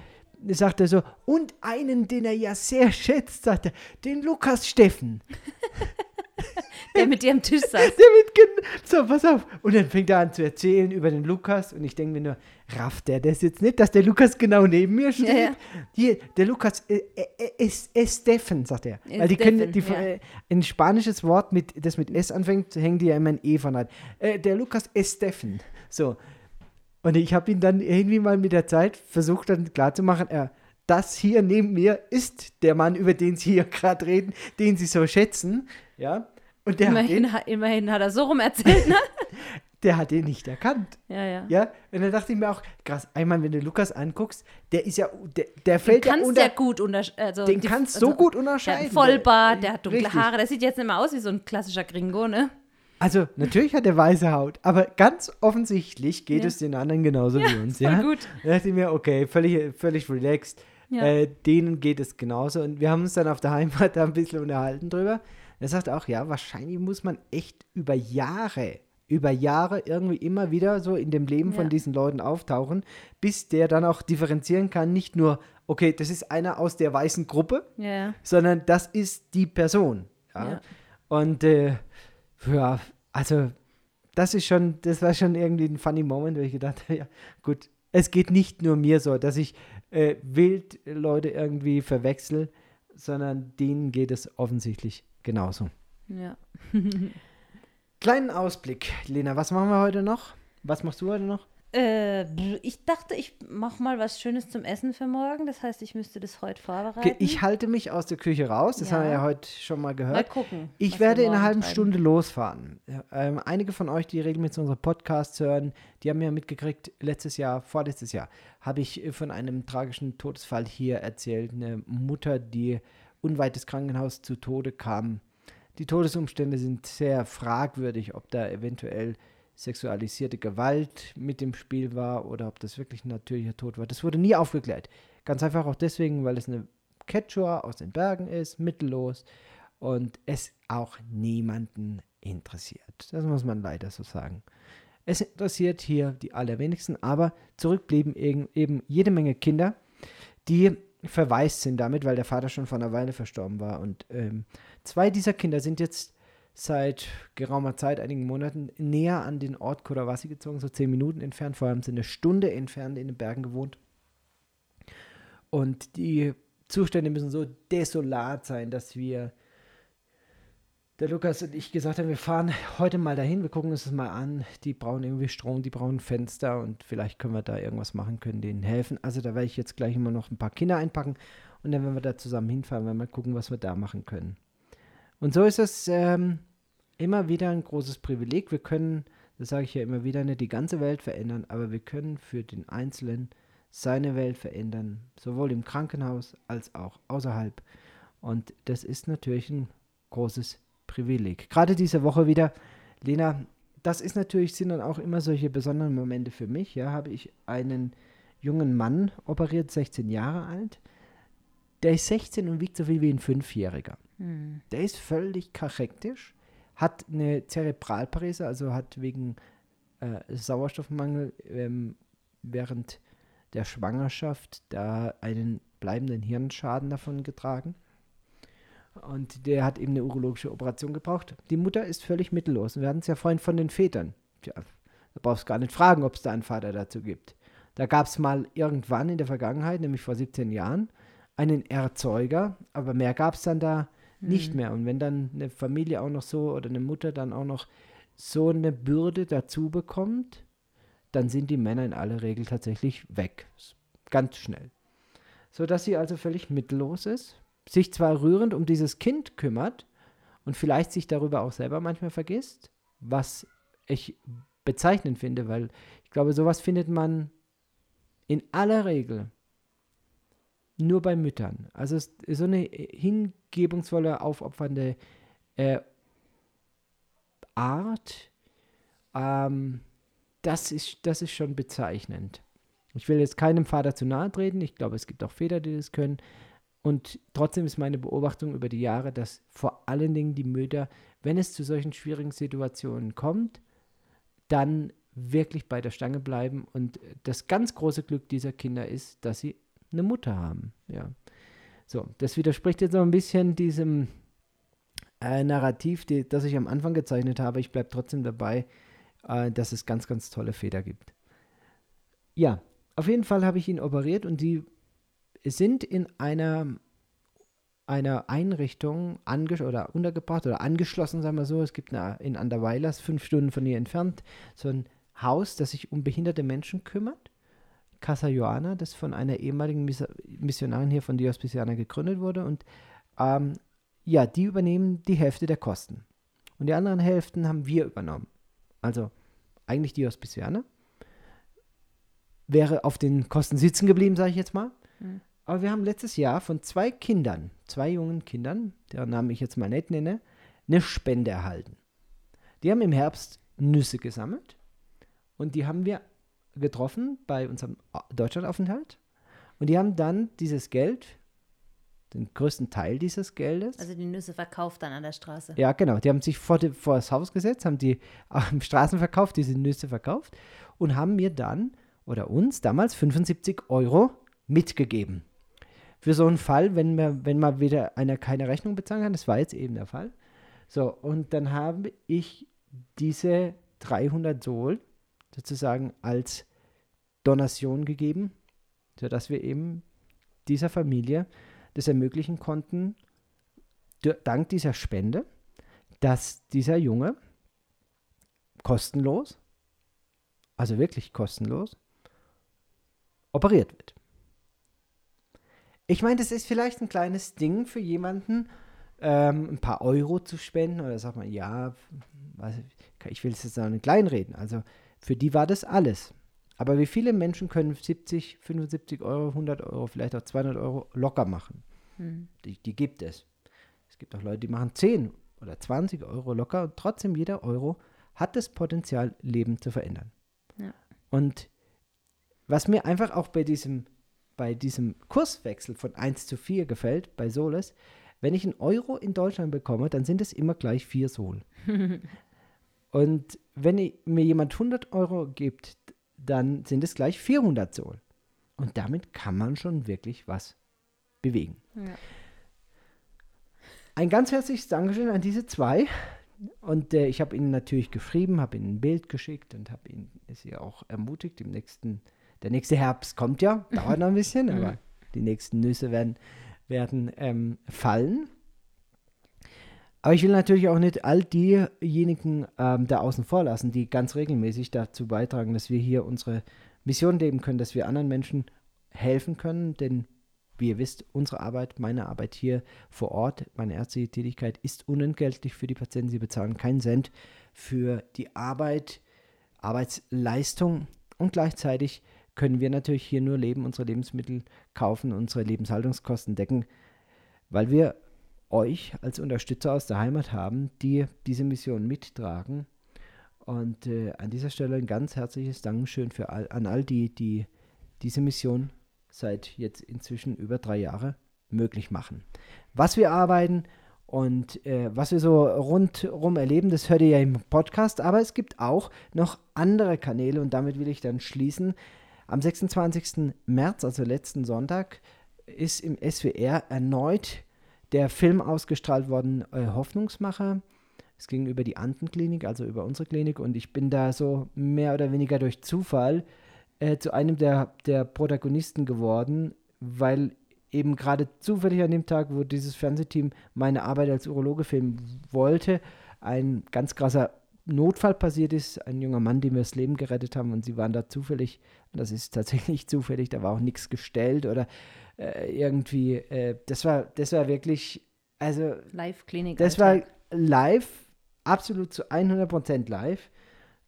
sagt er so, und einen, den er ja sehr schätzt, sagt er, den Lukas Steffen. Der mit dir am Tisch saß. Der mit, so, pass auf. Und dann fängt er an zu erzählen über den Lukas und ich denke mir nur, rafft der das jetzt nicht, dass der Lukas genau neben mir steht? Ja, ja. Hier, der Lukas äh, äh, äh, Steffen, sagt er. Weil die können, die, ja. äh, ein spanisches Wort, mit, das mit S anfängt, hängen die ja immer ein E von rein. Äh, der Lukas Steffen. So. Und ich habe ihn dann irgendwie mal mit der Zeit versucht, dann klarzumachen, er das hier neben mir ist der Mann, über den Sie hier gerade reden, den Sie so schätzen. Ja. Und der immerhin, hat den, immerhin hat er so rum erzählt, ne? der hat den nicht erkannt. Ja, ja. Ja, und dann dachte ich mir auch, krass, einmal, wenn du Lukas anguckst, der ist ja, der, der fällt den ja unter, sehr gut unterscheiden. Also den kannst du also, so gut unterscheiden. Der hat Vollbart, der hat dunkle Richtig. Haare, der sieht jetzt nicht mehr aus wie so ein klassischer Gringo, ne? Also, natürlich hat er weiße Haut, aber ganz offensichtlich geht ja. es den anderen genauso ja, wie uns, voll ja? gut. Da dachte ich mir, okay, völlig, völlig relaxed. Ja. Äh, denen geht es genauso. Und wir haben uns dann auf der Heimat da ein bisschen unterhalten drüber. Er sagt auch, ja, wahrscheinlich muss man echt über Jahre über Jahre irgendwie immer wieder so in dem Leben ja. von diesen Leuten auftauchen, bis der dann auch differenzieren kann, nicht nur, okay, das ist einer aus der weißen Gruppe, ja. sondern das ist die Person. Ja? Und äh, ja, also das ist schon, das war schon irgendwie ein funny Moment, wo ich gedacht habe, ja, gut, es geht nicht nur mir so, dass ich äh, wild Leute irgendwie verwechsel, sondern denen geht es offensichtlich genauso. Ja. Kleinen Ausblick, Lena, was machen wir heute noch? Was machst du heute noch? Äh, ich dachte, ich mache mal was Schönes zum Essen für morgen. Das heißt, ich müsste das heute vorbereiten. Ich halte mich aus der Küche raus. Das ja. haben wir ja heute schon mal gehört. Mal gucken. Ich werde in einer halben treiben. Stunde losfahren. Ähm, einige von euch, die regelmäßig unsere Podcasts hören, die haben ja mitgekriegt, letztes Jahr, vorletztes Jahr, habe ich von einem tragischen Todesfall hier erzählt. Eine Mutter, die unweit des Krankenhauses zu Tode kam die Todesumstände sind sehr fragwürdig, ob da eventuell sexualisierte Gewalt mit dem Spiel war oder ob das wirklich ein natürlicher Tod war. Das wurde nie aufgeklärt. Ganz einfach auch deswegen, weil es eine Quechua aus den Bergen ist, mittellos und es auch niemanden interessiert. Das muss man leider so sagen. Es interessiert hier die allerwenigsten, aber zurückblieben eben jede Menge Kinder, die verwaist sind damit, weil der Vater schon vor einer Weile verstorben war. Und ähm, zwei dieser Kinder sind jetzt seit geraumer Zeit, einigen Monaten, näher an den Ort Kurawasi gezogen, so zehn Minuten entfernt. Vorher haben sie eine Stunde entfernt in den Bergen gewohnt. Und die Zustände müssen so desolat sein, dass wir der Lukas und ich gesagt haben, wir fahren heute mal dahin, wir gucken uns das mal an. Die brauchen irgendwie Strom, die brauchen Fenster und vielleicht können wir da irgendwas machen, können denen helfen. Also da werde ich jetzt gleich immer noch ein paar Kinder einpacken und dann werden wir da zusammen hinfahren, werden wir mal gucken, was wir da machen können. Und so ist es ähm, immer wieder ein großes Privileg. Wir können, das sage ich ja immer wieder, nicht die ganze Welt verändern, aber wir können für den Einzelnen seine Welt verändern, sowohl im Krankenhaus als auch außerhalb. Und das ist natürlich ein großes Privileg. Gerade diese Woche wieder, Lena, das ist natürlich, sind dann auch immer solche besonderen Momente für mich. Ja, habe ich einen jungen Mann operiert, 16 Jahre alt, der ist 16 und wiegt so viel wie ein Fünfjähriger. Hm. Der ist völlig kachektisch, hat eine Zerebralparese, also hat wegen äh, Sauerstoffmangel ähm, während der Schwangerschaft da einen bleibenden Hirnschaden davon getragen. Und der hat eben eine urologische Operation gebraucht. Die Mutter ist völlig mittellos. Und wir hatten es ja vorhin von den Vätern. Tja, da brauchst du gar nicht fragen, ob es da einen Vater dazu gibt. Da gab es mal irgendwann in der Vergangenheit, nämlich vor 17 Jahren, einen Erzeuger, aber mehr gab es dann da nicht Mhm. mehr. Und wenn dann eine Familie auch noch so oder eine Mutter dann auch noch so eine Bürde dazu bekommt, dann sind die Männer in aller Regel tatsächlich weg. Ganz schnell. So dass sie also völlig mittellos ist, sich zwar rührend um dieses Kind kümmert und vielleicht sich darüber auch selber manchmal vergisst, was ich bezeichnend finde, weil ich glaube, sowas findet man in aller Regel nur bei Müttern. Also so eine hingebungsvolle, aufopfernde äh, Art, ähm, das, ist, das ist schon bezeichnend. Ich will jetzt keinem Vater zu nahe treten. Ich glaube, es gibt auch Väter, die das können. Und trotzdem ist meine Beobachtung über die Jahre, dass vor allen Dingen die Mütter, wenn es zu solchen schwierigen Situationen kommt, dann wirklich bei der Stange bleiben. Und das ganz große Glück dieser Kinder ist, dass sie eine Mutter haben. Ja. So, das widerspricht jetzt noch ein bisschen diesem äh, Narrativ, die, das ich am Anfang gezeichnet habe. Ich bleibe trotzdem dabei, äh, dass es ganz, ganz tolle Väter gibt. Ja, auf jeden Fall habe ich ihn operiert und die sind in einer, einer Einrichtung oder untergebracht oder angeschlossen, sagen wir so. Es gibt eine, in Anderweilers, fünf Stunden von hier entfernt, so ein Haus, das sich um behinderte Menschen kümmert. Casa Joana, das von einer ehemaligen Miss Missionarin hier von Dios Pisiana gegründet wurde. Und ähm, ja, die übernehmen die Hälfte der Kosten. Und die anderen Hälften haben wir übernommen. Also eigentlich die Hospizianer. Wäre auf den Kosten sitzen geblieben, sage ich jetzt mal. Mhm. Aber wir haben letztes Jahr von zwei Kindern, zwei jungen Kindern, deren Namen ich jetzt mal nicht nenne, eine Spende erhalten. Die haben im Herbst Nüsse gesammelt und die haben wir getroffen bei unserem Deutschlandaufenthalt. Und die haben dann dieses Geld, den größten Teil dieses Geldes, Also die Nüsse verkauft dann an der Straße. ja, genau. Die haben sich vor, die, vor das Haus gesetzt, haben die am Straßenverkauf diese Nüsse verkauft und haben mir dann oder uns damals 75 Euro mitgegeben. Für so einen Fall, wenn, mir, wenn mal wieder einer keine Rechnung bezahlen kann, das war jetzt eben der Fall. So, und dann habe ich diese 300 Sol sozusagen als Donation gegeben, sodass wir eben dieser Familie das ermöglichen konnten, dank dieser Spende, dass dieser Junge kostenlos, also wirklich kostenlos, operiert wird. Ich meine, das ist vielleicht ein kleines Ding für jemanden, ähm, ein paar Euro zu spenden oder sagt man, ja, ich will es jetzt auch nicht kleinreden. Also für die war das alles. Aber wie viele Menschen können 70, 75 Euro, 100 Euro, vielleicht auch 200 Euro locker machen? Hm. Die, die gibt es. Es gibt auch Leute, die machen 10 oder 20 Euro locker und trotzdem jeder Euro hat das Potenzial, Leben zu verändern. Ja. Und was mir einfach auch bei diesem, bei diesem Kurswechsel von 1 zu 4 gefällt, bei Soles, wenn ich einen Euro in Deutschland bekomme, dann sind es immer gleich 4 Sol. Und wenn ich, mir jemand 100 Euro gibt, dann sind es gleich 400 Sol. Und damit kann man schon wirklich was bewegen. Ja. Ein ganz herzliches Dankeschön an diese zwei. Und äh, ich habe ihnen natürlich geschrieben, habe ihnen ein Bild geschickt und habe ihnen sie auch ermutigt. Im nächsten, der nächste Herbst kommt ja, dauert noch ein bisschen, aber die nächsten Nüsse werden, werden ähm, fallen. Aber ich will natürlich auch nicht all diejenigen ähm, da außen vor lassen, die ganz regelmäßig dazu beitragen, dass wir hier unsere Mission leben können, dass wir anderen Menschen helfen können. Denn wie ihr wisst, unsere Arbeit, meine Arbeit hier vor Ort, meine ärztliche Tätigkeit ist unentgeltlich für die Patienten. Sie bezahlen keinen Cent für die Arbeit, Arbeitsleistung und gleichzeitig können wir natürlich hier nur leben, unsere Lebensmittel kaufen, unsere Lebenshaltungskosten decken, weil wir euch als Unterstützer aus der Heimat haben, die diese Mission mittragen. Und äh, an dieser Stelle ein ganz herzliches Dankeschön für all, an all die, die diese Mission seit jetzt inzwischen über drei Jahre möglich machen. Was wir arbeiten und äh, was wir so rundherum erleben, das hört ihr ja im Podcast, aber es gibt auch noch andere Kanäle und damit will ich dann schließen. Am 26. März, also letzten Sonntag, ist im SWR erneut der Film ausgestrahlt worden, äh, Hoffnungsmacher. Es ging über die Antenklinik, also über unsere Klinik, und ich bin da so mehr oder weniger durch Zufall äh, zu einem der, der Protagonisten geworden, weil eben gerade zufällig an dem Tag, wo dieses Fernsehteam meine Arbeit als Urologe filmen wollte, ein ganz krasser Notfall passiert ist, ein junger Mann, dem wir das Leben gerettet haben und sie waren da zufällig, das ist tatsächlich zufällig, da war auch nichts gestellt oder äh, irgendwie, äh, das war, das war wirklich, also Live-Klinik. das war live, absolut zu 100% live.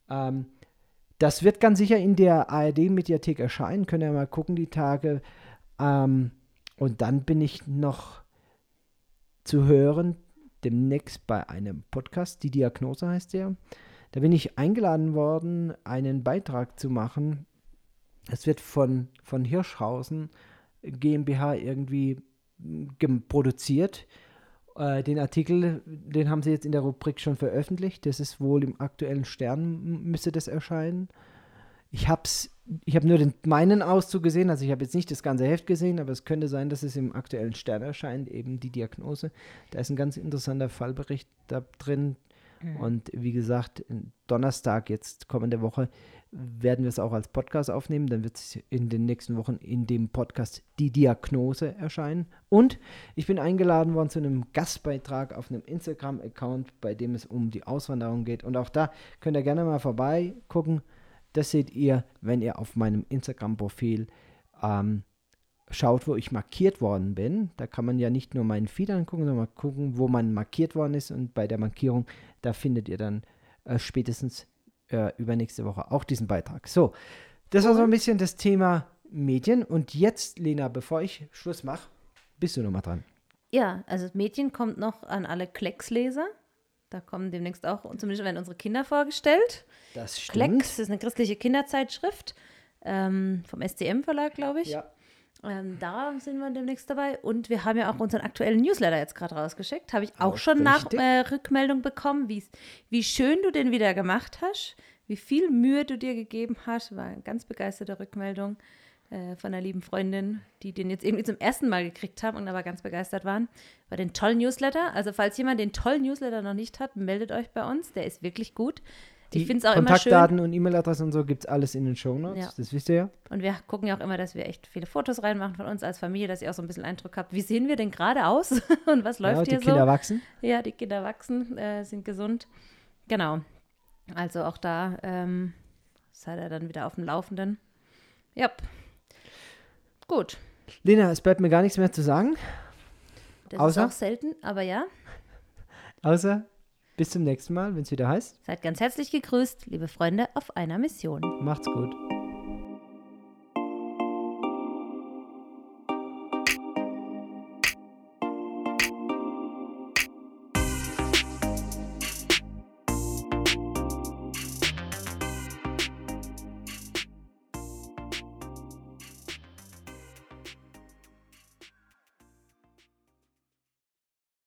Ähm, das wird ganz sicher in der ARD-Mediathek erscheinen, können wir mal gucken die Tage. Ähm, und dann bin ich noch zu hören demnächst bei einem Podcast, die Diagnose heißt der. Da bin ich eingeladen worden, einen Beitrag zu machen. Es wird von, von Hirschhausen GmbH irgendwie produziert. Äh, den Artikel, den haben sie jetzt in der Rubrik schon veröffentlicht. Das ist wohl im aktuellen Stern, müsste das erscheinen. Ich habe ich hab nur den, meinen Auszug gesehen, also ich habe jetzt nicht das ganze Heft gesehen, aber es könnte sein, dass es im aktuellen Stern erscheint, eben die Diagnose. Da ist ein ganz interessanter Fallbericht da drin. Mhm. Und wie gesagt, Donnerstag, jetzt kommende Woche, werden wir es auch als Podcast aufnehmen. Dann wird es in den nächsten Wochen in dem Podcast Die Diagnose erscheinen. Und ich bin eingeladen worden zu einem Gastbeitrag auf einem Instagram-Account, bei dem es um die Auswanderung geht. Und auch da könnt ihr gerne mal vorbeigucken. Das seht ihr, wenn ihr auf meinem Instagram-Profil ähm, schaut, wo ich markiert worden bin. Da kann man ja nicht nur meinen Feed angucken, sondern mal gucken, wo man markiert worden ist. Und bei der Markierung, da findet ihr dann äh, spätestens äh, übernächste Woche auch diesen Beitrag. So, das war so ein bisschen das Thema Medien. Und jetzt, Lena, bevor ich Schluss mache, bist du nochmal dran. Ja, also Medien kommt noch an alle Klecksleser. Da kommen demnächst auch, zumindest werden unsere Kinder vorgestellt. Das stimmt. Klecks ist eine christliche Kinderzeitschrift ähm, vom SCM-Verlag, glaube ich. Ja. Ähm, da sind wir demnächst dabei. Und wir haben ja auch unseren aktuellen Newsletter jetzt gerade rausgeschickt. Habe ich auch, auch schon nach äh, Rückmeldung bekommen, wie schön du den wieder gemacht hast, wie viel Mühe du dir gegeben hast. War eine ganz begeisterte Rückmeldung äh, von einer lieben Freundin, die den jetzt irgendwie zum ersten Mal gekriegt haben und aber ganz begeistert waren. War den tollen Newsletter. Also falls jemand den tollen Newsletter noch nicht hat, meldet euch bei uns. Der ist wirklich gut. Die ich finde es auch Kontaktdaten und E-Mail-Adressen und so gibt es alles in den Shownotes. Ja. Das wisst ihr ja. Und wir gucken ja auch immer, dass wir echt viele Fotos reinmachen von uns als Familie, dass ihr auch so ein bisschen Eindruck habt, wie sehen wir denn gerade aus und was läuft ja, hier so. Die Kinder wachsen. Ja, die Kinder wachsen, äh, sind gesund. Genau. Also auch da ähm, seid ihr dann wieder auf dem Laufenden. Ja. Gut. Lena, es bleibt mir gar nichts mehr zu sagen. Das außer, ist auch selten, aber ja. Außer bis zum nächsten Mal, wenn es wieder heißt. Seid ganz herzlich gegrüßt, liebe Freunde auf einer Mission. Macht's gut.